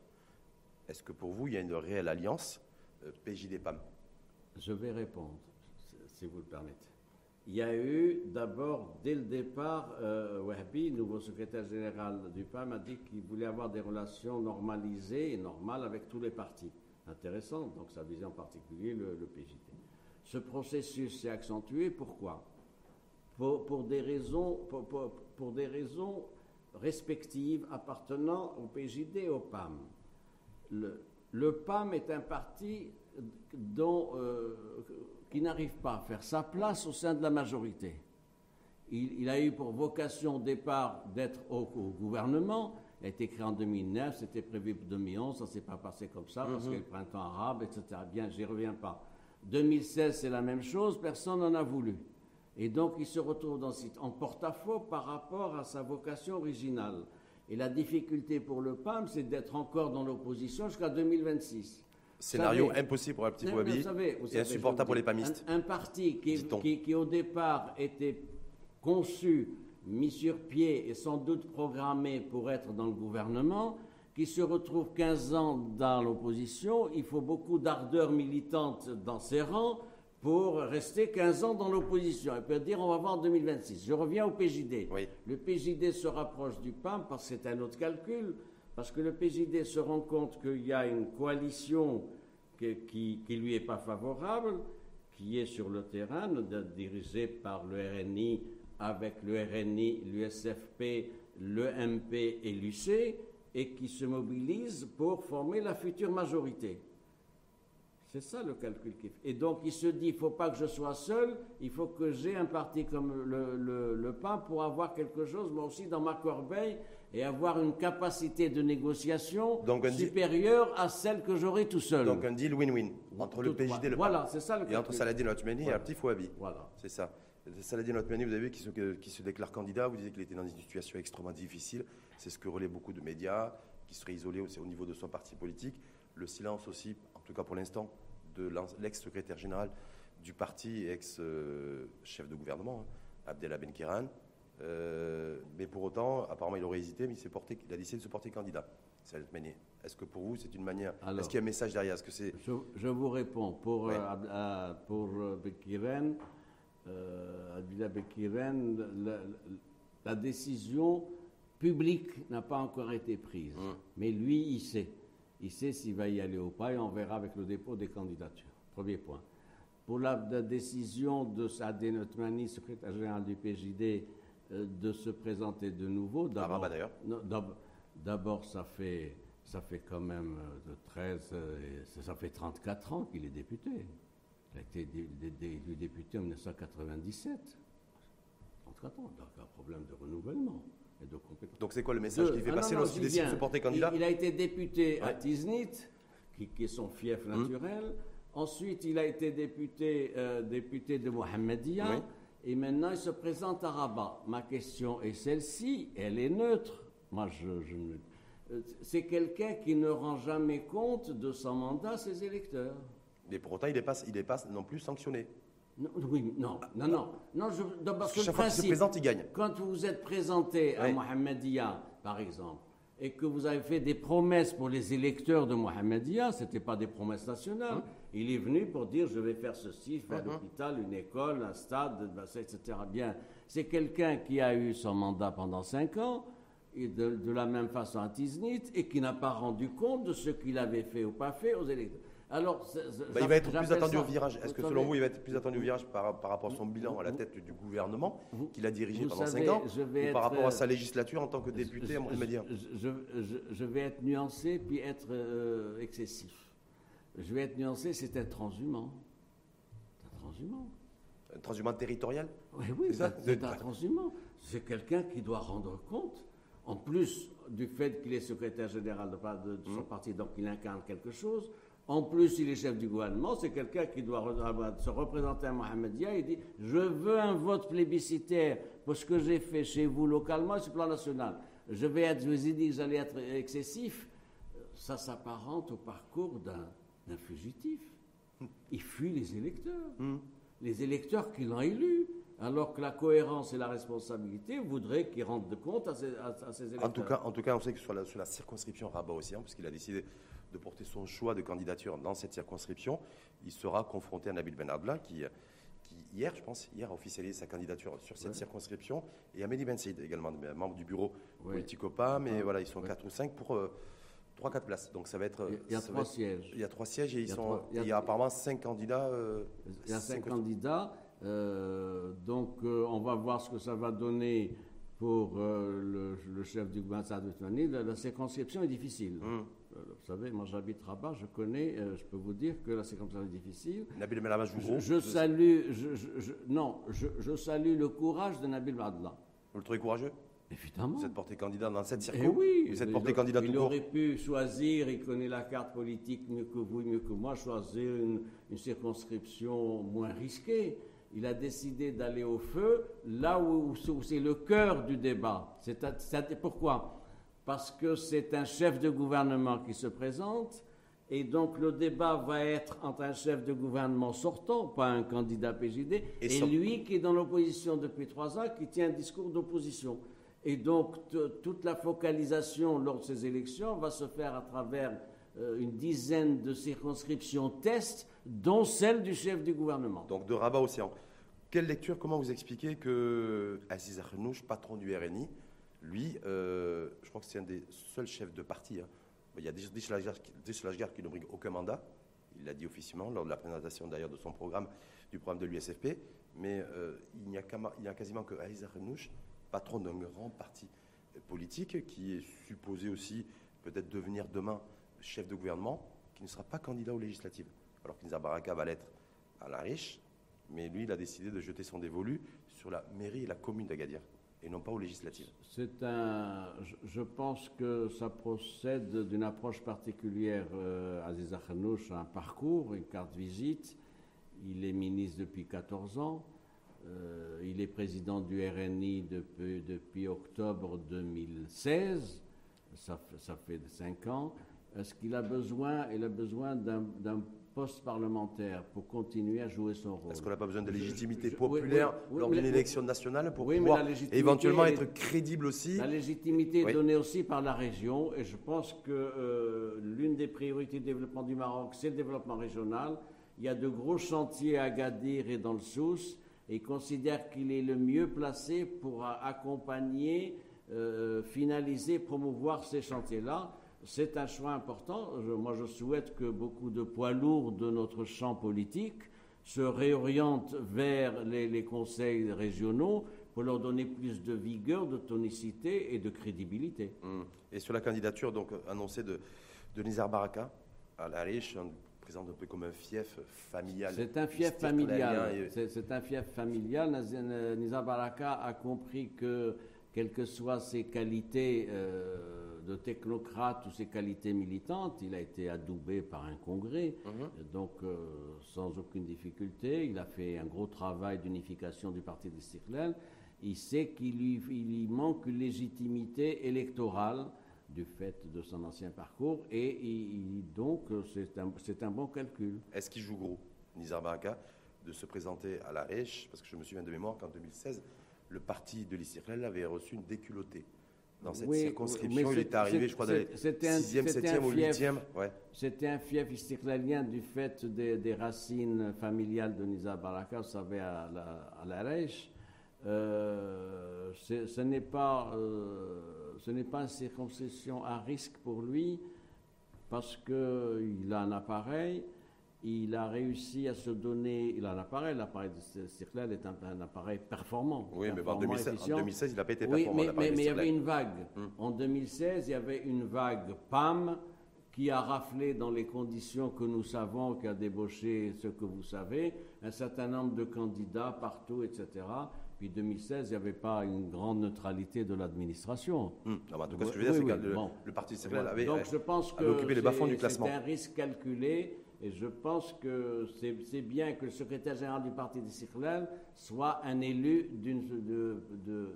est-ce que pour vous, il y a une réelle alliance euh, PJD-PAM Je vais répondre, si vous le permettez. Il y a eu d'abord, dès le départ, euh, Wahbi, nouveau secrétaire général du PAM, a dit qu'il voulait avoir des relations normalisées et normales avec tous les partis. Intéressant, donc ça visait en particulier le, PJD. Ce processus s'est accentué, pourquoi? Pour, des raisons, respectives appartenant au PJD et au PAM. Le, PAM est un parti dont, euh, qui n'arrive pas à faire sa place au sein de la majorité. Il, a eu pour vocation au départ d'être au, gouvernement, a été créé en 2009, c'était prévu pour 2011, ça ne s'est pas passé comme ça, parce mhm. que le printemps arabe, etc. Bien, j'y reviens pas. 2016, c'est la même chose, personne n'en a voulu. Et donc, il se retrouve dans, en porte-à-faux par rapport à sa vocation originale. Et la difficulté pour le PAM, c'est d'être encore dans l'opposition jusqu'à 2026. Scénario impossible pour un petit Wabi et insupportable pour les PAMistes. Un, parti qui, qui, qui, au départ, était conçu, mis sur pied et sans doute programmé pour être dans le gouvernement, qui se retrouve 15 ans dans l'opposition, il faut beaucoup d'ardeur militante dans ses rangs pour rester 15 ans dans l'opposition. Il peut dire on va voir en 2026. Je reviens au PJD. Le PJD se rapproche du PAM parce que c'est un autre calcul, parce que le PJD se rend compte qu'il y a une coalition qui ne lui est pas favorable, qui est sur le terrain, dirigée par le RNI, avec le RNI, l'USFP, le MP et l'UC, et qui se mobilise pour former la future majorité. C'est ça le calcul qu'il fait. Et donc il se dit, il ne faut pas que je sois seul, il faut que j'ai un parti comme le, le, PAN pour avoir quelque chose, moi aussi, dans ma corbeille, et avoir une capacité de négociation supérieure à celle que j'aurai tout seul. Donc un deal win-win entre le PJD et le PAN. Voilà, c'est ça le calcul. Et entre Saladin Otmani et un petit Fouabi. Voilà. C'est ça. Saladin Otmani, vous avez vu, qui se, qui se déclare candidat, vous disiez qu'il était dans une situation extrêmement difficile. C'est ce que relaient beaucoup de médias, qui seraient isolés aussi au niveau de son parti politique. Le silence aussi en tout cas pour l'instant, de l'ex-secrétaire général du parti et ex-chef de gouvernement, hein, Abdellah Benkiran. Euh, mais pour autant, apparemment, il aurait hésité, mais il, porté, il a décidé de se porter candidat. Est-ce que pour vous, c'est une manière Est-ce qu'il y a un message derrière? Est-ce que c'est je, vous réponds. Pour, euh, pour euh, Bekiren, Abdellah Bekiren, la, décision publique n'a pas encore été prise. Hum. Mais lui, il sait il sait s'il va y aller ou pas et on verra avec le dépôt des candidatures. Premier point. Pour la, décision de Sadé Notmani, secrétaire général du PJD, euh, de se présenter de nouveau, d'abord, d'abord ça fait ça fait quand même euh, de 13, euh, ça fait 34 ans qu'il est député. Il a été élu député en 1997. 34 ans, donc un problème de renouvellement. Et de compétences. Donc c'est quoi le message qu'il fait ah passer lorsqu'il décide de se porter candidat il, a été député à Tiznit, qui, est son fief hum. naturel. Ensuite, il a été député, euh, député de Mohamedia. Et maintenant, il se présente à Rabat. Ma question est celle-ci, elle est neutre. Moi, je, euh, c'est quelqu'un qui ne rend jamais compte de son mandat à ses électeurs. Mais pour autant, il n'est pas, il est pas non plus sanctionné. Non, oui, non, non, non. non je, parce que chaque fois qu'il se présente, il gagne. Quand vous êtes présenté à Mohamedia, par exemple, et que vous avez fait des promesses pour les électeurs de Mohamedia, ce n'était pas des promesses nationales. Hum. Il est venu pour dire je vais faire ceci, faire hum, hum. l'hôpital, une école, un stade, etc. Bien, c'est quelqu'un qui a eu son mandat pendant cinq ans, et de, la même façon à Tiznit, et qui n'a pas rendu compte de ce qu'il avait fait ou pas fait aux électeurs. Alors, bah, il va être plus attendu au virage. Est-ce que selon vous, il va être plus attendu au virage par, par rapport à son bilan à la tête du gouvernement qu'il a dirigé pendant 5 ans, ou par rapport à sa législature en tant que député à je, je, vais être nuancé puis être euh, excessif. Je vais être nuancé, c'est un transhumant. un transhumant. Un transhumant territorial Oui, oui, c'est un transhumant. C'est quelqu'un qui doit rendre compte en plus du fait qu'il est secrétaire général de, son mmh. parti, donc il incarne quelque chose, en plus il est chef du gouvernement, c'est quelqu'un qui doit se représenter à Mohamedia et dit Je veux un vote plébiscitaire pour ce que j'ai fait chez vous localement et sur le plan national. Je vais être, je vous ai dit que j'allais être excessif. Ça s'apparente au parcours d'un fugitif. Il fuit les électeurs. Mmh. Les électeurs qui l'ont élu alors que la cohérence et la responsabilité voudraient qu'il rende compte à ses, à, électeurs. En tout, cas, en tout cas, on sait que sur la, sur la circonscription Rabat aussi, hein, puisqu'il a décidé de porter son choix de candidature dans cette circonscription, il sera confronté à Nabil Ben qui, qui hier, je pense, hier a officialisé sa candidature sur cette circonscription, et à Mehdi Ben Saïd également, membre du bureau ouais. Politicopa, mais voilà, ils sont 4 ou 5 pour... 3-4 euh, places. Donc ça va être. Il y a trois sièges. Il y a trois sièges et ils sont. il y a apparemment 5 candidats. Euh, il y a 5 candidats. Euh, donc, euh, on va voir ce que ça va donner pour le, chef du gouvernement de La, circonscription est difficile. Hum. Vous savez, moi j'habite Rabat, je connais, je peux vous dire que la circonscription est difficile. Nabil je, je salue, je, non, je, salue le courage de Nabil Badla. Vous le trouvez courageux? Évidemment. Vous êtes porté candidat dans cette circonscription eh oui, Vous êtes porté candidat Il aurait pu choisir, il connaît la carte politique mieux que vous, mieux que moi, choisir une, une circonscription moins risquée il a décidé d'aller au feu là où, c'est le cœur du débat. C'est pourquoi? Parce que c'est un chef de gouvernement qui se présente, et donc le débat va être entre un chef de gouvernement sortant, pas un candidat PJD, et, lui qui est dans l'opposition depuis trois ans, qui tient un discours d'opposition. Et donc toute la focalisation lors de ces élections va se faire à travers euh, une dizaine de circonscriptions tests, dont celle du chef du gouvernement. Donc de Rabat Océan. Quelle lecture, comment vous expliquez que Aziz Arnouch, patron du RNI, lui, euh, je crois que c'est un des seuls chefs de parti. Hein. Il y a Dish qui ne brigue aucun mandat. Il l'a dit officiellement lors de la présentation d'ailleurs de son programme, du programme de l'USFP. Mais euh, il n'y a, quasiment que Aziz Arnouch, patron d'un grand parti politique, qui est supposé aussi peut-être devenir demain chef de gouvernement, qui ne sera pas candidat aux législatives. Alors qu'Inza Baraka va l'être à la riche, mais lui, il a décidé de jeter son dévolu sur la mairie et la commune d'Agadir, et non pas aux législatives. C'est un, je pense que ça procède d'une approche particulière. Euh, Aziz Akhanouch a un parcours, une carte visite. Il est ministre depuis 14 ans. Euh, il est président du RNI depuis, octobre 2016. Ça, fait 5 ans. Est-ce qu'il a besoin, a besoin d'un poste parlementaire pour continuer à jouer son rôle. Est-ce qu'on n'a pas besoin de légitimité populaire lors d'une élection nationale pour pouvoir éventuellement être crédible aussi La légitimité est donnée aussi par la région et je pense que euh, l'une des priorités de développement du Maroc, c'est le développement régional. Il y a de gros chantiers à Gadir et dans le Sousse et il considère qu'il est le mieux placé pour accompagner, euh, finaliser, promouvoir ces chantiers-là c'est un choix important. moi, je souhaite que beaucoup de poids lourds de notre champ politique se réorientent vers les, conseils régionaux pour leur donner plus de vigueur, de tonicité et de crédibilité. Hum. Et sur la candidature donc annoncée de, de Nizar Baraka à la riche, on présente un peu comme un fief familial. C'est un fief familial. C'est un fief familial. Nizar Baraka a compris que, quelles que soient ses qualités euh, de technocrate ou ses qualités militantes, il a été adoubé par un congrès, mhm. donc euh, sans aucune difficulté. Il a fait un gros travail d'unification du parti d'Istiklal. Il sait qu'il lui, il manque une légitimité électorale du fait de son ancien parcours et donc c'est un, un, bon calcul. Est-ce qu'il joue gros, Nizar Baraka, de se présenter à la Rèche Parce que je me souviens de mémoire qu'en 2016, le parti de l'Istiklal avait reçu une déculottée. Dans cette circonscription, il est arrivé, je crois, dans les 6e, 7e ou 8e. C'était un fief istiklalien du fait des, racines familiales de Nizar Baraka, vous savez, à la, à la Rèche. Euh, ce n'est pas, euh, ce n'est pas une circoncision à risque pour lui parce qu'il a un appareil, il a réussi à se donner, il a un appareil, l'appareil de Stirlel est un, appareil performant. Oui, mais en 2016, il n'a pas été performant. Oui, mais, mais, il y avait une vague. Hmm. En 2016, il y avait une vague PAM qui a raflé dans les conditions que nous savons, qui a débauché ce que vous savez, un certain nombre de candidats partout, etc. Puis 2016, il n'y avait pas une grande neutralité de l'administration. Hum. En tout cas, ce que je veux dire, c'est que le, Parti socialiste avait, Donc, je pense que occupé les bas-fonds du classement. C'est un risque calculé. Et je pense que c'est bien que le secrétaire général du Parti des Circlales soit un élu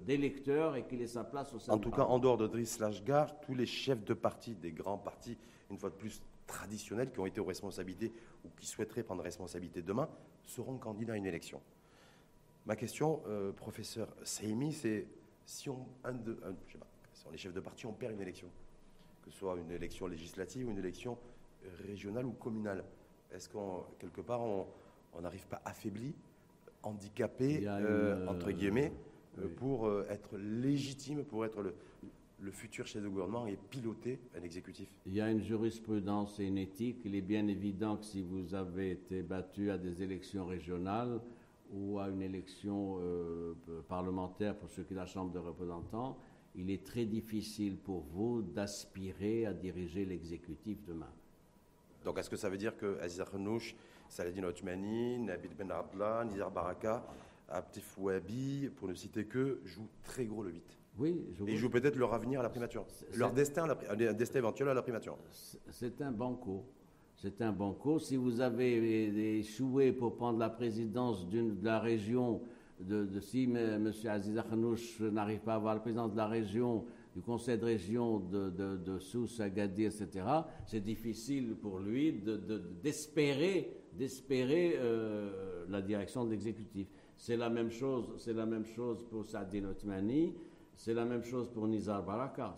d'électeurs et qu'il ait sa place au sein En tout cas, en dehors de Driss Lashgar, tous les chefs de parti des grands partis, une fois de plus traditionnels, qui ont été aux responsabilités ou qui souhaiteraient prendre responsabilité demain, seront candidats à une élection. Ma question, euh, professeur Saimi, c'est si on, un de, je sais pas, si on est chef de parti, on perd une élection, que ce soit une élection législative ou une élection régionale ou communale, est-ce qu'en quelque part on n'arrive pas affaibli, handicapé, euh, entre euh, guillemets, pour être légitime, pour être le, le futur chef de gouvernement et piloter un exécutif? Il y a une jurisprudence et une éthique. Il est bien évident que si vous avez été battu à des élections régionales, ou à une élection euh, parlementaire pour ceux qui sont la Chambre des représentants, il est très difficile pour vous d'aspirer à diriger l'exécutif demain. Donc est-ce que ça veut dire que Aziz Khenouch, Saladin Othmani, Nabil Ben Abdallah, Nizar Baraka, Abtif Wabi, pour ne citer que, jouent très gros le 8 oui, je Et jouent peut-être leur avenir à la primature, leur destin, un destin éventuel à la primature. C'est un banco. C'est un banco. Si vous avez échoué pour prendre la présidence de la région, de, si M. Aziz Akhnouch n'arrive pas à avoir la présidence de la région, du conseil de région de, de, Sousse, Agadir, etc., c'est difficile pour lui d'espérer euh, la direction de l'exécutif. C'est la même chose, la même chose pour Sadine Othmani, c'est la même chose pour Nizar Barakas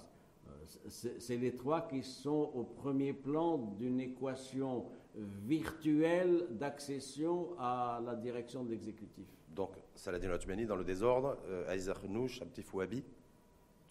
c'est les trois qui sont au premier plan d'une équation virtuelle d'accession à la direction de l'exécutif. Donc, Saladin Otmani dans le désordre, euh, Aïza Khnouch, Abtif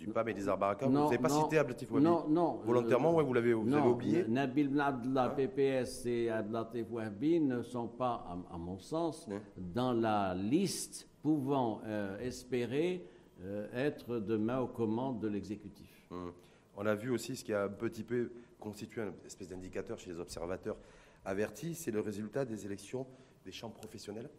du PAM et des vous n'avez pas cité Abtif Ouabi Non, non. Volontairement, ouais, vous l'avez oublié Nabil Abdallah, PPS et Abdelatif Ouabi ne sont pas, à, mon sens, dans la liste pouvant euh, espérer euh, être demain aux commandes de l'exécutif. Hum. On a vu aussi ce qui a un petit peu constitué une espèce d'indicateur chez les observateurs avertis, c'est le résultat des élections des chambres professionnelles.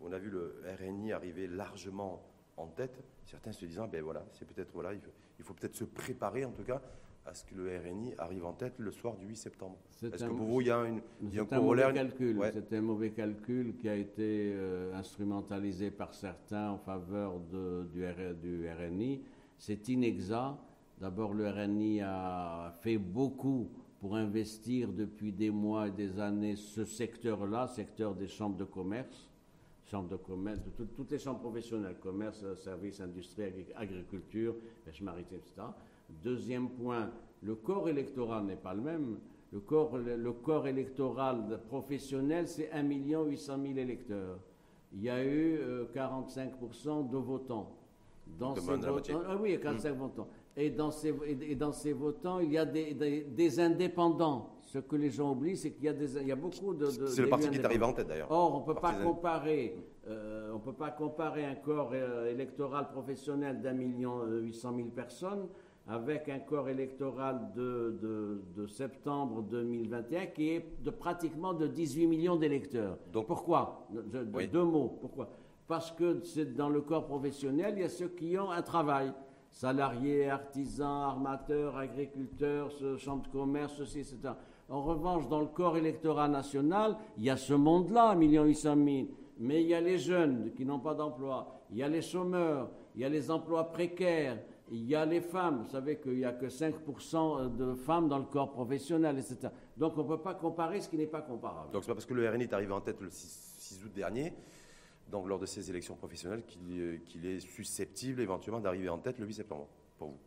On a vu le RNI arriver largement en tête, certains se disant, ben voilà, c'est peut-être, voilà, il faut, peut-être se préparer en tout cas à ce que le RNI arrive en tête le soir du 8 septembre. Est-ce que pour vous, il y a, une, un, mauvais calcul. C'est un mauvais calcul qui a été euh, instrumentalisé par certains en faveur de, du, du RNI. C'est inexact D'abord, le RNI a fait beaucoup pour investir depuis des mois et des années ce secteur-là, secteur des chambres de commerce, chambres de commerce, de toutes les chambres professionnelles, commerce, services, industrie, agriculture, pêche maritime, etc. Deuxième point, le corps électoral n'est pas le même. Le corps, le, corps électoral professionnel, c'est 1 800 000 électeurs. Il y a eu 45% euh, de votants. Dans ces votants, ah oui, 45 mmh. votants et dans ces, et dans ces votants, il y a des, des, indépendants. Ce que les gens oublient, c'est qu'il y, a des, il y a beaucoup de. c'est le parti qui est arrivé en tête d'ailleurs. Or, on ne peut pas comparer. Euh, on peut pas comparer un corps euh, électoral professionnel d'un million euh, huit cent mille personnes avec un corps électoral de, de- de septembre 2021 qui est de pratiquement de 18 millions d'électeurs. Donc- pourquoi? Je- de- Oui. Deux mots. Pourquoi? Parce que c'est dans le corps professionnel, il y a ceux qui ont un travail. Salariés, artisans, armateurs, agriculteurs, chambres de commerce, ceci, etc. En revanche, dans le corps électoral national, il y a ce monde-là, 1 800 000. Mais il y a les jeunes qui n'ont pas d'emploi, il y a les chômeurs, il y a les emplois précaires, il y a les femmes. Vous savez qu'il n'y a que 5% de femmes dans le corps professionnel, etc. Donc on ne peut pas comparer ce qui n'est pas comparable. Donc c'est pas parce que le RNI est arrivé en tête le 6, 6 août dernier, donc lors de ces élections professionnelles, qu'il euh, est susceptible éventuellement d'arriver en tête le 8 septembre, pour vous.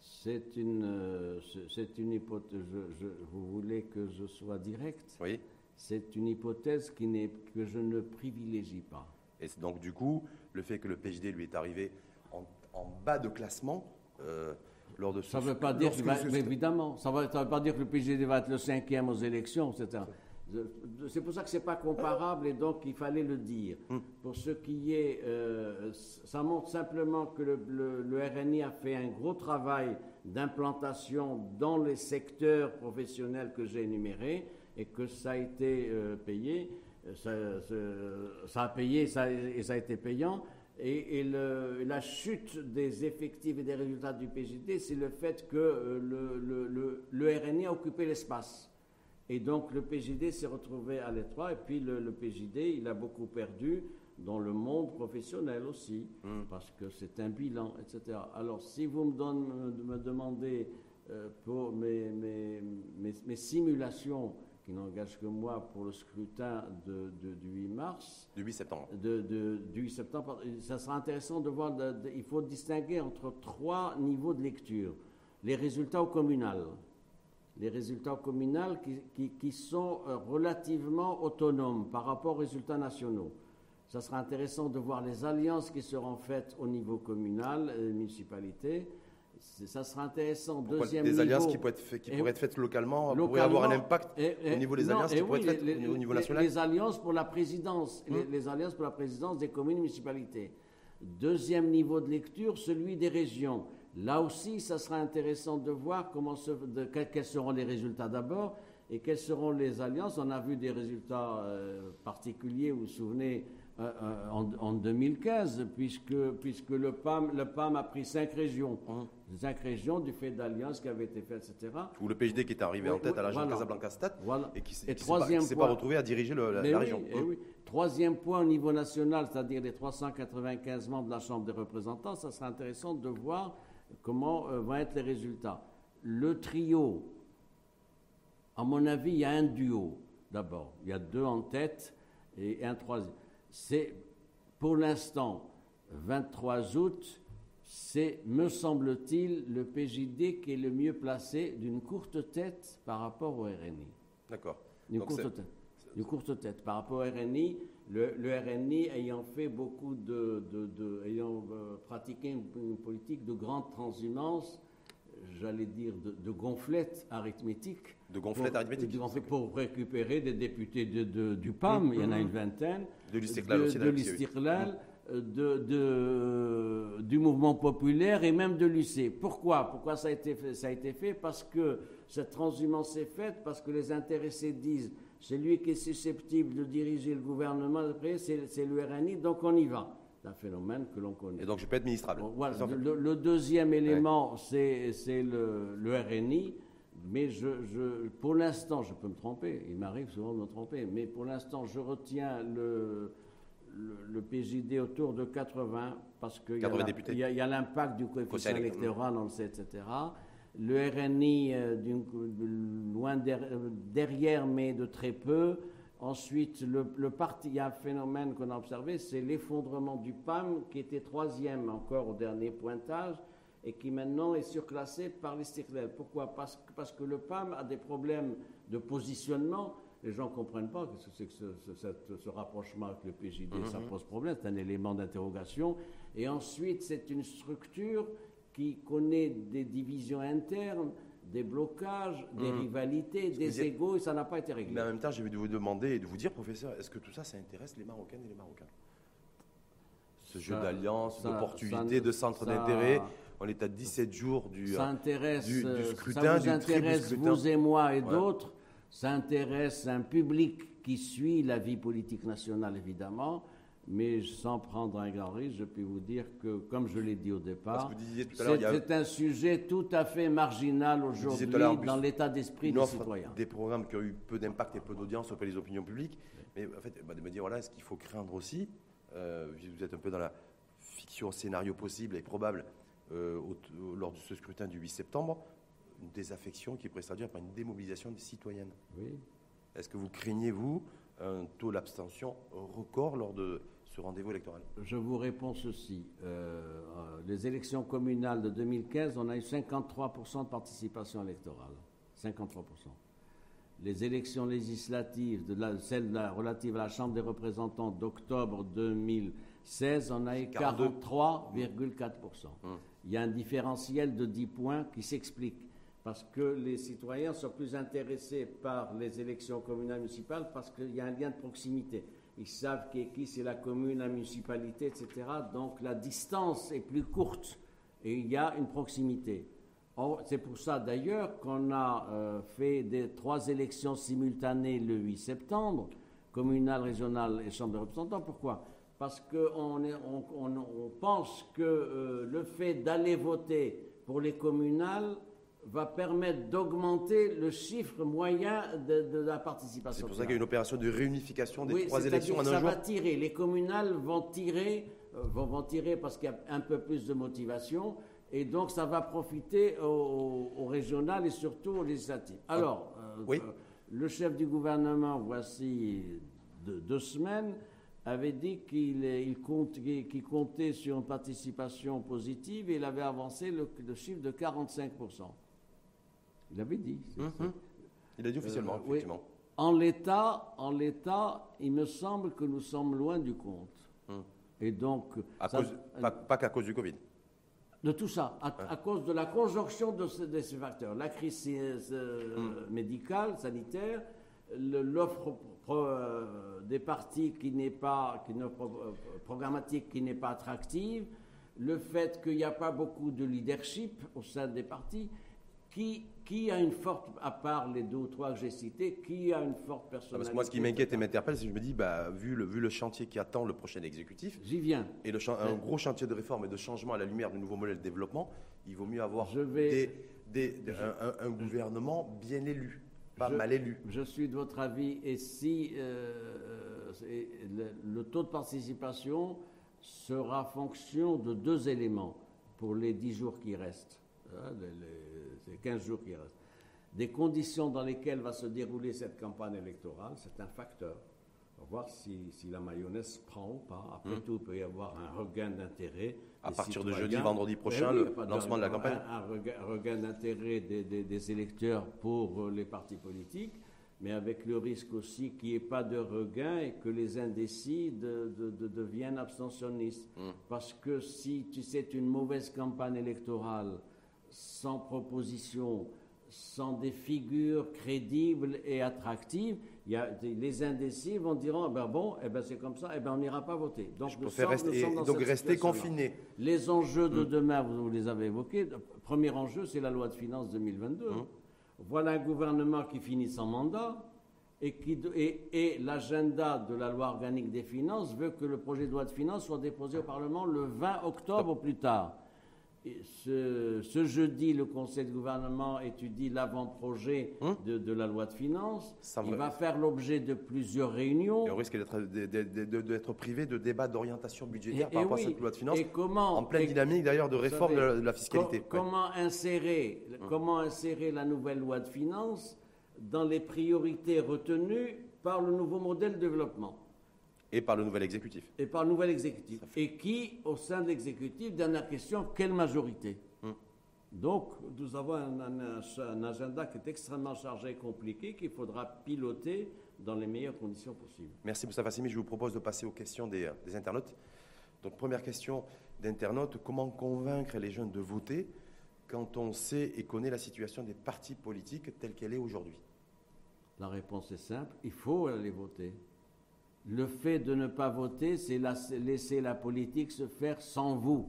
C'est une, euh, c'est- c'est une hypothèse. je- je- vous voulez que je sois direct? Oui C'est une hypothèse qui n'est, que je ne privilégie pas. Et c'est donc du coup, le fait que le PJD lui est arrivé en, en bas de classement, euh, lors de ce... Ça ne veut pas dire, va- évidemment, ça ne veut pas dire que le PGD va être le cinquième aux élections, etc. Je- C'est pour ça que ce n'est pas comparable et donc il fallait le dire. Hmm. Pour ce qui est, euh, ça montre simplement que le, le- le RNI a fait un gros travail d'implantation dans les secteurs professionnels que j'ai énumérés et que ça a été euh, payé. Ça, ça- ça a payé ça- et ça a été payant. Et, et le- la chute des effectifs et des résultats du PJD, c'est le fait que euh, le- le RNI a occupé l'espace. Et donc le PJD s'est retrouvé à l'étroit. Et puis le, le PJD, il a beaucoup perdu dans le monde professionnel aussi, Hmm. parce que c'est un bilan, etc. Alors si vous me, donne- me demandez euh, pour mes, mes- mes- mes simulations, qui n'engagent que moi pour le scrutin de- de- du 8 mars, Du 8 septembre. de, du 8 septembre. Ça sera intéressant de voir, il faut distinguer entre trois niveaux de lecture. Les résultats au communal. Les résultats au communal qui, qui- qui sont euh, relativement autonomes par rapport aux résultats nationaux. Ça sera intéressant de voir les alliances qui seront faites au niveau communal, euh, municipalité. Ça sera intéressant. Pourquoi Deuxième des niveau, alliances qui, pourraient être, fait- qui Et- pourraient être faites localement, pourraient Localement, avoir un impact et- et- au niveau des non, alliances et qui pourraient être faites les- au niveau- les- national Les alliances pour la présidence, les, les alliances pour la présidence des communes et municipalités. Deuxième niveau de lecture, celui des régions. Là aussi, ça sera intéressant de voir comment se- de- quels seront les résultats d'abord et quelles seront les alliances. On a vu des résultats euh, particuliers, vous vous souvenez, euh, euh, en, en 2015, puisque, puisque le, PAM, le PAM a pris cinq régions. Cinq régions du fait d'alliances qui avaient été faites, etc. Ou le PJD qui est arrivé Oui, en tête à la oui, région voilà. Casablanca-Stade Voilà. et qui qui s'est pas, retrouvé à diriger le- la, la oui, région. eh oui. Troisième point au niveau national, c'est-à-dire les 395 membres de la Chambre des représentants, ça sera intéressant de voir comment euh, vont être les résultats. Le trio, à mon avis, il y a un duo d'abord. Il y a deux en tête et un troisième. C'est pour l'instant, 23 août, c'est, me semble-t-il, le PJD qui est le mieux placé d'une courte tête par rapport au RNI. D'accord. Une Donc courte tête. Une courte tête. Par rapport au RNI, le, le RNI ayant fait beaucoup de, de- de- ayant euh, pratiqué une, une politique de grande transhumance, j'allais dire de, de gonflette arithmétique. De gonflette pour- arithmétique. gonflette pour récupérer des députés du PAM, il y en a une vingtaine. De l'Istiqlal aussi, De, eu. l'Istiqlal, euh, du mouvement populaire et même de l'UC. Pourquoi? Pourquoi ça a, été fait, ça a été fait Parce que cette transhumance est faite, parce que les intéressés disent c'est lui qui est susceptible de diriger le gouvernement, après c'est le RNI, donc on y va. C'est un phénomène que l'on connaît. Et donc je peux être ministrable. Bon, voilà, le, le deuxième élément, c'est c'est le, le RNI. Mais je, je- pour l'instant, je peux me tromper, il m'arrive souvent de me tromper, mais pour l'instant, je retiens le, le, le PJD autour de 80, parce qu'il y a 80 la- députés. il y a- il y a l'impact du coefficient électoral, on le sait, etc. Le RNI, euh, loin euh, derrière, mais de très peu. Ensuite, le, le parti, il y a un phénomène qu'on a observé, c'est l'effondrement du PAM, qui était troisième encore au dernier pointage, et qui maintenant est surclassé par l'Istiklal. Pourquoi? Parce, que- parce que le PAM a des problèmes de positionnement. Les gens ne comprennent pas que c'est que ce, ce- cette- ce rapprochement avec le PJD. Ça pose problème, c'est un élément d'interrogation. Et ensuite, c'est une structure qui connaît des divisions internes, des blocages, des rivalités, vous des égaux, et ça n'a pas été réglé. Mais en même temps, j'ai envie de vous demander et de vous dire, professeur, est-ce que tout ça, ça intéresse les Marocains et les Marocains? Ce jeu Ça- d'alliance, ça- d'opportunités, de centres d'intérêt On est à 17 jours du, Ça intéresse, du- du euh, scrutin, ça vous du intéresse scrutin. vous et moi et Ouais. d'autres. Ça intéresse un public qui suit la vie politique nationale, évidemment. Mais sans prendre un grand risque, je peux vous dire que, comme je l'ai dit au départ, c'est un sujet tout à fait marginal aujourd'hui dans l'état d'esprit des citoyens. des programmes qui ont eu peu d'impact et peu d'audience auprès des opinions publiques. Mais en fait, bah, de me dire, voilà, ce qu'il faut craindre aussi, euh, vu que vous êtes un peu dans la fiction scénario possible et probable euh, au- lors de ce scrutin du 8 septembre, une désaffection qui pourrait se traduire par une démobilisation des citoyennes? Oui. Est-ce que vous craignez, vous, un taux d'abstention record lors de ce rendez-vous électoral Je vous réponds ceci. Euh, euh, les élections communales de 2015, on a eu 53% de participation électorale. 53%. Les élections législatives, de la, celles relatives à la Chambre des représentants d'octobre 2016, on a eu 42. 43,4%. Il y a un différentiel de 10 points qui s'explique. Parce que les citoyens sont plus intéressés par les élections communales et municipales parce qu'il y a un lien de proximité. Ils savent qui est qui, c'est la commune, la municipalité, etc. Donc la distance est plus courte et il y a une proximité. C'est pour ça d'ailleurs qu'on a euh, fait trois élections simultanées le 8 septembre, communale, régionale et chambre des représentants. Pourquoi? Parce qu'on on, on- on pense que euh, le fait d'aller voter pour les communales va permettre d'augmenter le chiffre moyen de, de la participation. C'est pour ça qu'il y a une opération de réunification des Oui, trois élections en un ça jour. va tirer. Les communales vont tirer, euh, vont, vont tirer parce qu'il y a un peu plus de motivation. Et donc, ça va profiter aux, aux régionales et surtout aux législatives. Alors, euh, Oui. euh, le chef du gouvernement, voici deux, deux semaines, avait dit qu'il il comptait sur une participation positive et il avait avancé le, le chiffre de 45%. Il avait dit. Mhm. Il a dit officiellement, Euh, oui. effectivement. En l'état, en l'état, il me semble que nous sommes loin du compte. Hum. Et donc, À ça- cause, pas, pas qu'à cause du Covid. de tout ça, à, à cause de la conjonction de, ce- de ces facteurs, la crise euh, Hum. médicale, sanitaire, l'offre euh, des partis qui n'est pas, qui pro- programmatique qui n'est pas attractive, le fait qu'il n'y a pas beaucoup de leadership au sein des partis, qui, qui a une forte, à part les deux ou trois que j'ai cités, qui a une forte Ah, personnalité. Parce que moi, ce qui m'inquiète et m'interpelle, c'est que je me dis, bah, vu, le, vu le chantier qui attend le prochain exécutif, J'y viens. et le un gros chantier de réforme et de changement à la lumière du nouveau modèle de développement, il vaut mieux avoir Je vais- des- des- des- un, un- un gouvernement bien élu, pas Je- mal élu. Je suis de votre avis. Et si euh, c'est- le, le taux de participation sera fonction de deux éléments pour les 10 jours qui restent, hein, les, les- ces 15 jours qui restent. Des conditions dans lesquelles va se dérouler cette campagne électorale, c'est un facteur. On va voir si, si la mayonnaise prend ou pas. Après tout, il peut y avoir un regain d'intérêt. À partir de citoyens. jeudi, vendredi prochain, Eh le lancement de la campagne. un- un regain, d'intérêt des, des- des électeurs pour euh, les partis politiques, mais avec le risque aussi qu'il n'y ait pas de regain et que les indécis de- de- de- deviennent abstentionnistes. Mm. Parce que si tu sais une mauvaise campagne électorale, sans proposition, sans des figures crédibles et attractives, il y a des- les indécis vont dire ah ben bon, eh ben c'est comme ça, eh ben on n'ira pas voter. Donc, nous nous rester, sommes dans donc cette rester situation-là. confiné. Les enjeux de demain, vous, vous les avez évoqués. Le premier enjeu, c'est la loi de finances 2022. Voilà un gouvernement qui finit son mandat et, et l'agenda de la loi organique des finances veut que le projet de loi de finances soit déposé au Parlement le 20 octobre au plus tard. Ce, ce jeudi, le Conseil de gouvernement étudie l'avant-projet de, de la loi de finances. Ça Il va- faire l'objet de plusieurs réunions. Et on risque d'être privé de débats d'orientation budgétaire Et- par et rapport oui. à cette loi de finances, Et comment- en pleine dynamique d'ailleurs de réforme de savez, la, de la fiscalité. comment, insérer, comment insérer la nouvelle loi de finances dans les priorités retenues par le nouveau modèle de développement Et par le nouvel exécutif. et par le nouvel exécutif Et qui, au sein de l'exécutif, dernière question, quelle majorité Hum. Donc, nous avons un, un- un agenda qui est extrêmement chargé et compliqué qu'il faudra piloter dans les meilleures conditions possibles. Merci Moussa Fassimi. Je vous propose de passer aux questions des, des internautes. Donc première question d'internaute, comment convaincre les jeunes de voter quand on sait et connaît la situation des partis politiques telle qu'elle est aujourd'hui? La réponse est simple, il faut aller voter. Le fait de ne pas voter, c'est la- c'est laisser la politique se faire sans vous.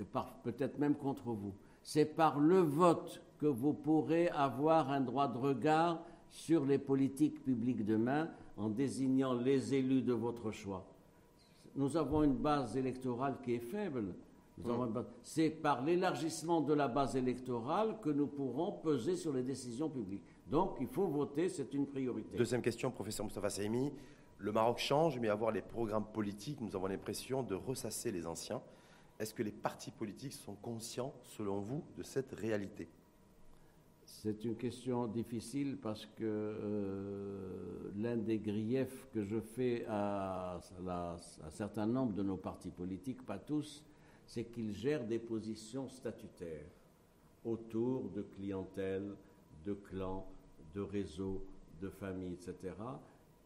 et peut-être même contre vous. C'est par le vote que vous pourrez avoir un droit de regard sur les politiques publiques demain en désignant les élus de votre choix. Nous avons une base électorale qui est faible. C'est par l'élargissement de la base électorale que nous pourrons peser sur les décisions publiques. Donc il faut voter, c'est une priorité. Deuxième question, professeur Moustapha Saimi. Le Maroc change, mais avoir les programmes politiques, nous avons l'impression de ressasser les anciens. Est-ce que les partis politiques sont conscients, selon vous, de cette réalité? C'est une question difficile parce que euh, l'un des griefs que je fais à, un certain nombre de nos partis politiques, pas tous, c'est qu'ils gèrent des positions statutaires autour de clientèle, de clans, de réseaux, de familles, etc.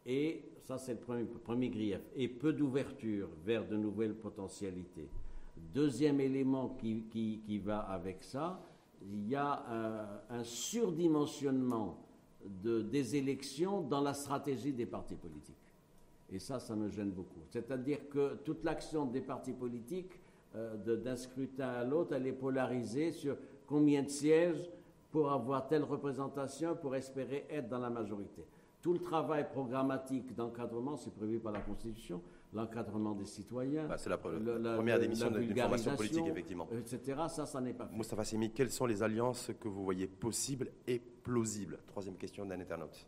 Et ça, c'est le premier, grief. Et peu d'ouverture vers de nouvelles potentialités. Deuxième élément qui, va avec ça, il y a un, surdimensionnement de, des élections dans la stratégie des partis politiques. Et ça, ça me gêne beaucoup. C'est-à-dire que toute l'action des partis politiques, euh, d'un scrutin à l'autre, elle est polarisée sur combien de sièges pour avoir telle représentation, pour espérer être dans la majorité. Tout le travail programmatique d'encadrement, c'est prévu par la Constitution, l'encadrement des citoyens. Bah, c'est la, première démission d'information politique, effectivement. Etc. Ça, ça n'est pas fait. Moustapha Semi, quelles sont les alliances que vous voyez possibles et plausibles? Troisième question d'un internaute.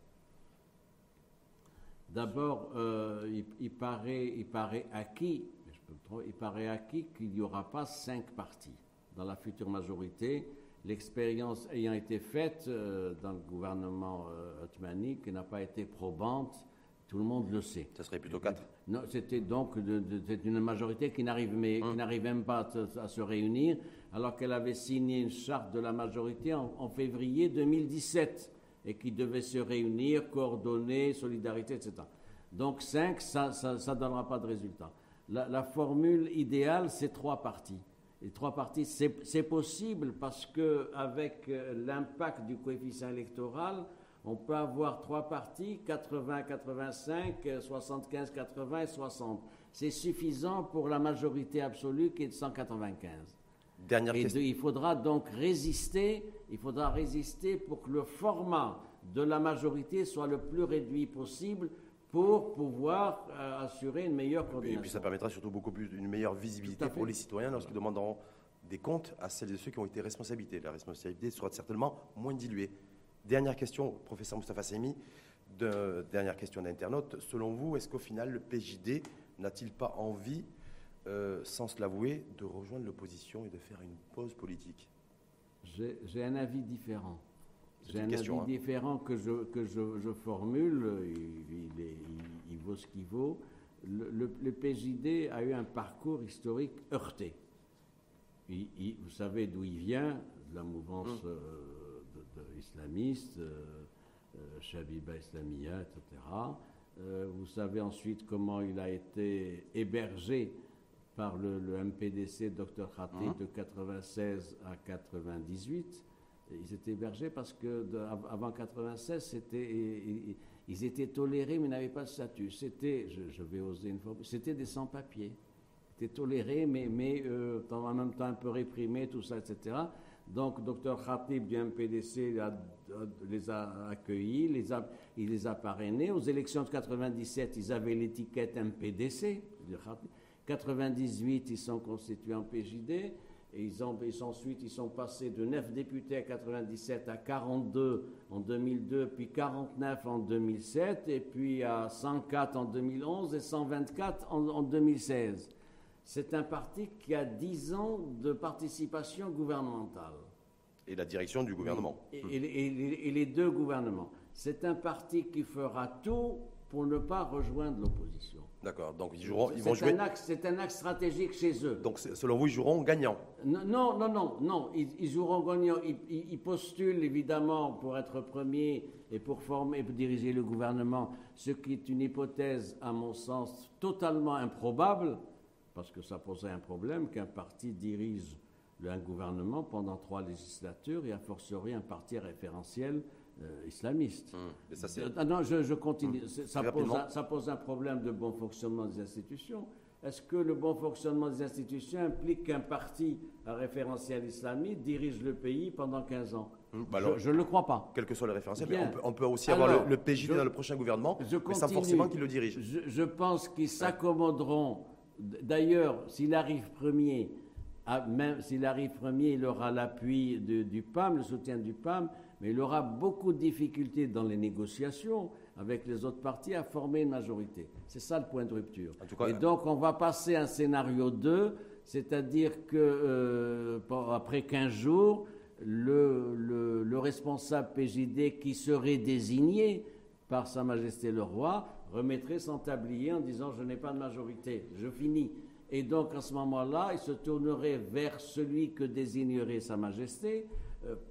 D'abord, euh, il, paraît, il paraît acquis, je peux il paraît acquis qu'il n'y aura pas cinq partis dans la future majorité l'expérience ayant été faite euh, dans le gouvernement euh, ottomanique qui n'a pas été probante, tout le monde le sait. Ça serait plutôt quatre Non, c'était donc de, une majorité qui n'arrive hum. même pas à, se réunir, alors qu'elle avait signé une charte de la majorité en, février 2017 et qui devait se réunir, coordonner, solidarité, etc. Donc cinq, ça ne donnera pas de résultat. la formule idéale, c'est trois partis les trois partis, c'est possible parce que avec euh, l'impact du coefficient électoral, on peut avoir trois partis, 80, 85, 75, 80 et 60. C'est suffisant pour la majorité absolue qui est de 195. Dernière et il faudra donc résister, il faudra résister pour que le format de la majorité soit le plus réduit possible pour pouvoir euh, assurer une meilleure coordination. Et puis ça permettra surtout beaucoup plus d'une meilleure visibilité pour les citoyens lorsqu'ils demanderont des comptes à celles et ceux qui ont été responsabilités. La responsabilité sera certainement moins diluée. Dernière question, professeur Moustapha Semi, dernière question d'internaute. Selon vous, est-ce qu'au final, le PJD n'a-t-il pas envie, euh, sans se l'avouer, de rejoindre l'opposition et de faire une pause politique? J'ai un avis différent. J'ai un avis hein. différent que je, que je, formule, il, vaut ce qu'il vaut. Le, PJD a eu un parcours historique heurté. vous savez d'où il vient, de la mouvance hum. euh, islamiste, euh, euh, Shabiba Islamia, etc. vous savez ensuite comment il a été hébergé par le, MPDC Dr Khatib hum. de 96 à 98 ils étaient hébergés parce que avant 96, c'était, ils étaient tolérés mais n'avaient pas de statut. C'était, je, vais oser une fois, c'était des sans-papiers. Ils étaient tolérés mais, mais euh, en même temps un peu réprimés, tout ça, etc. Donc, docteur Khatib du MPDC les a accueillis, les il les a parrainés. Aux élections de 97, ils avaient l'étiquette MPDC. 98, ils sont constitués en PJD. Et ils ont, ensuite, ils sont passés de 9 députés à 97 à 42 en 2002, puis 49 en 2007, et puis à 104 en 2011 et 124 en, 2016. C'est un parti qui a 10 ans de participation gouvernementale. Et la direction du gouvernement. et les deux gouvernements. C'est un parti qui fera tout pour ne pas rejoindre l'opposition. D'accord. Donc ils joueront, ils vont jouer. C'est un axe stratégique chez eux. Donc selon vous, ils joueront gagnant? Non, non, non, non. Ils, joueront gagnant. Ils, postulent évidemment pour être premiers et pour former, pour diriger le gouvernement, ce qui est une hypothèse, à mon sens, totalement improbable, parce que ça poserait un problème qu'un parti dirige un gouvernement pendant trois législatures et a fortiori un parti référentiel euh, islamiste. Hum, ça, ah non, je, continue. Hum. Ça, pose un, ça, pose un, problème de bon fonctionnement des institutions. Est-ce que le bon fonctionnement des institutions implique qu'un parti à référentiel islamique dirige le pays pendant 15 ans? Hum, bah alors, Je ne le crois pas. Quel que soit le référentiel, on peut, on peut aussi Alors, avoir le, le PJD je- dans le prochain gouvernement, Je mais sans forcément qu'il le dirige. Je, je pense qu'ils s'accommoderont. D'ailleurs, s'il arrive premier, à- même s'il arrive premier, il aura l'appui du PAM, le soutien du PAM, mais il aura beaucoup de difficultés dans les négociations avec les autres partis à former une majorité. C'est ça le point de rupture. En tout cas, Et donc, on va passer à un scénario 2, c'est-à-dire que euh, pour- après 15 jours, le, le- le responsable PJD qui serait désigné par Sa Majesté le Roi remettrait son tablier en disant Je n'ai pas de majorité, je finis. Et donc, à ce moment-là, il se tournerait vers celui que désignerait Sa Majesté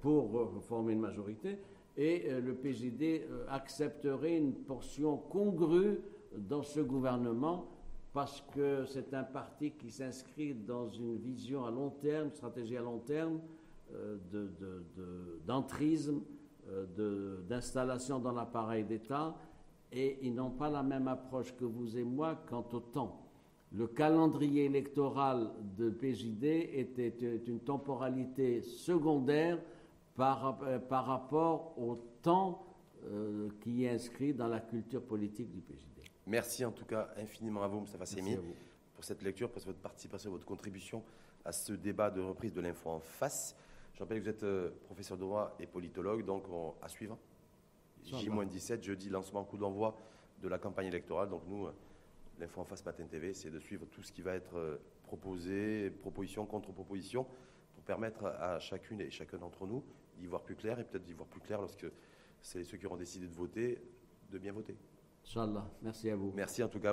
pour euh, former une majorité, et euh, le PJD euh, accepterait une portion congrue dans ce gouvernement parce que c'est un parti qui s'inscrit dans une vision à long terme, stratégie à long terme, de- de- de- d'entrisme, de- d'installation dans l'appareil d'État, et ils n'ont pas la même approche que vous et moi quant au temps. Le calendrier électoral de PJD était une temporalité secondaire par, euh, par rapport au temps euh, qui est inscrit dans la culture politique du PJD. Merci en tout cas infiniment à vous, Moustapha Merci Semi, à vous. pour cette lecture, pour votre participation, votre contribution à ce débat de reprise de l'info en face. Je rappelle que vous êtes euh, professeur de droit et politologue, donc on- à suivre. Inch'Allah. J-17, jeudi, lancement, coup d'envoi de la campagne électorale. Donc nous, l'info en face Matin TV, c'est de suivre tout ce qui va être euh, proposé, proposition, contre-proposition, pour permettre à chacune et chacun d'entre nous d'y voir plus clair et peut-être d'y voir plus clair lorsque c'est ceux qui auront décidé de voter, de bien voter. Inch'Allah. Merci à vous. Merci en tout cas. à vous.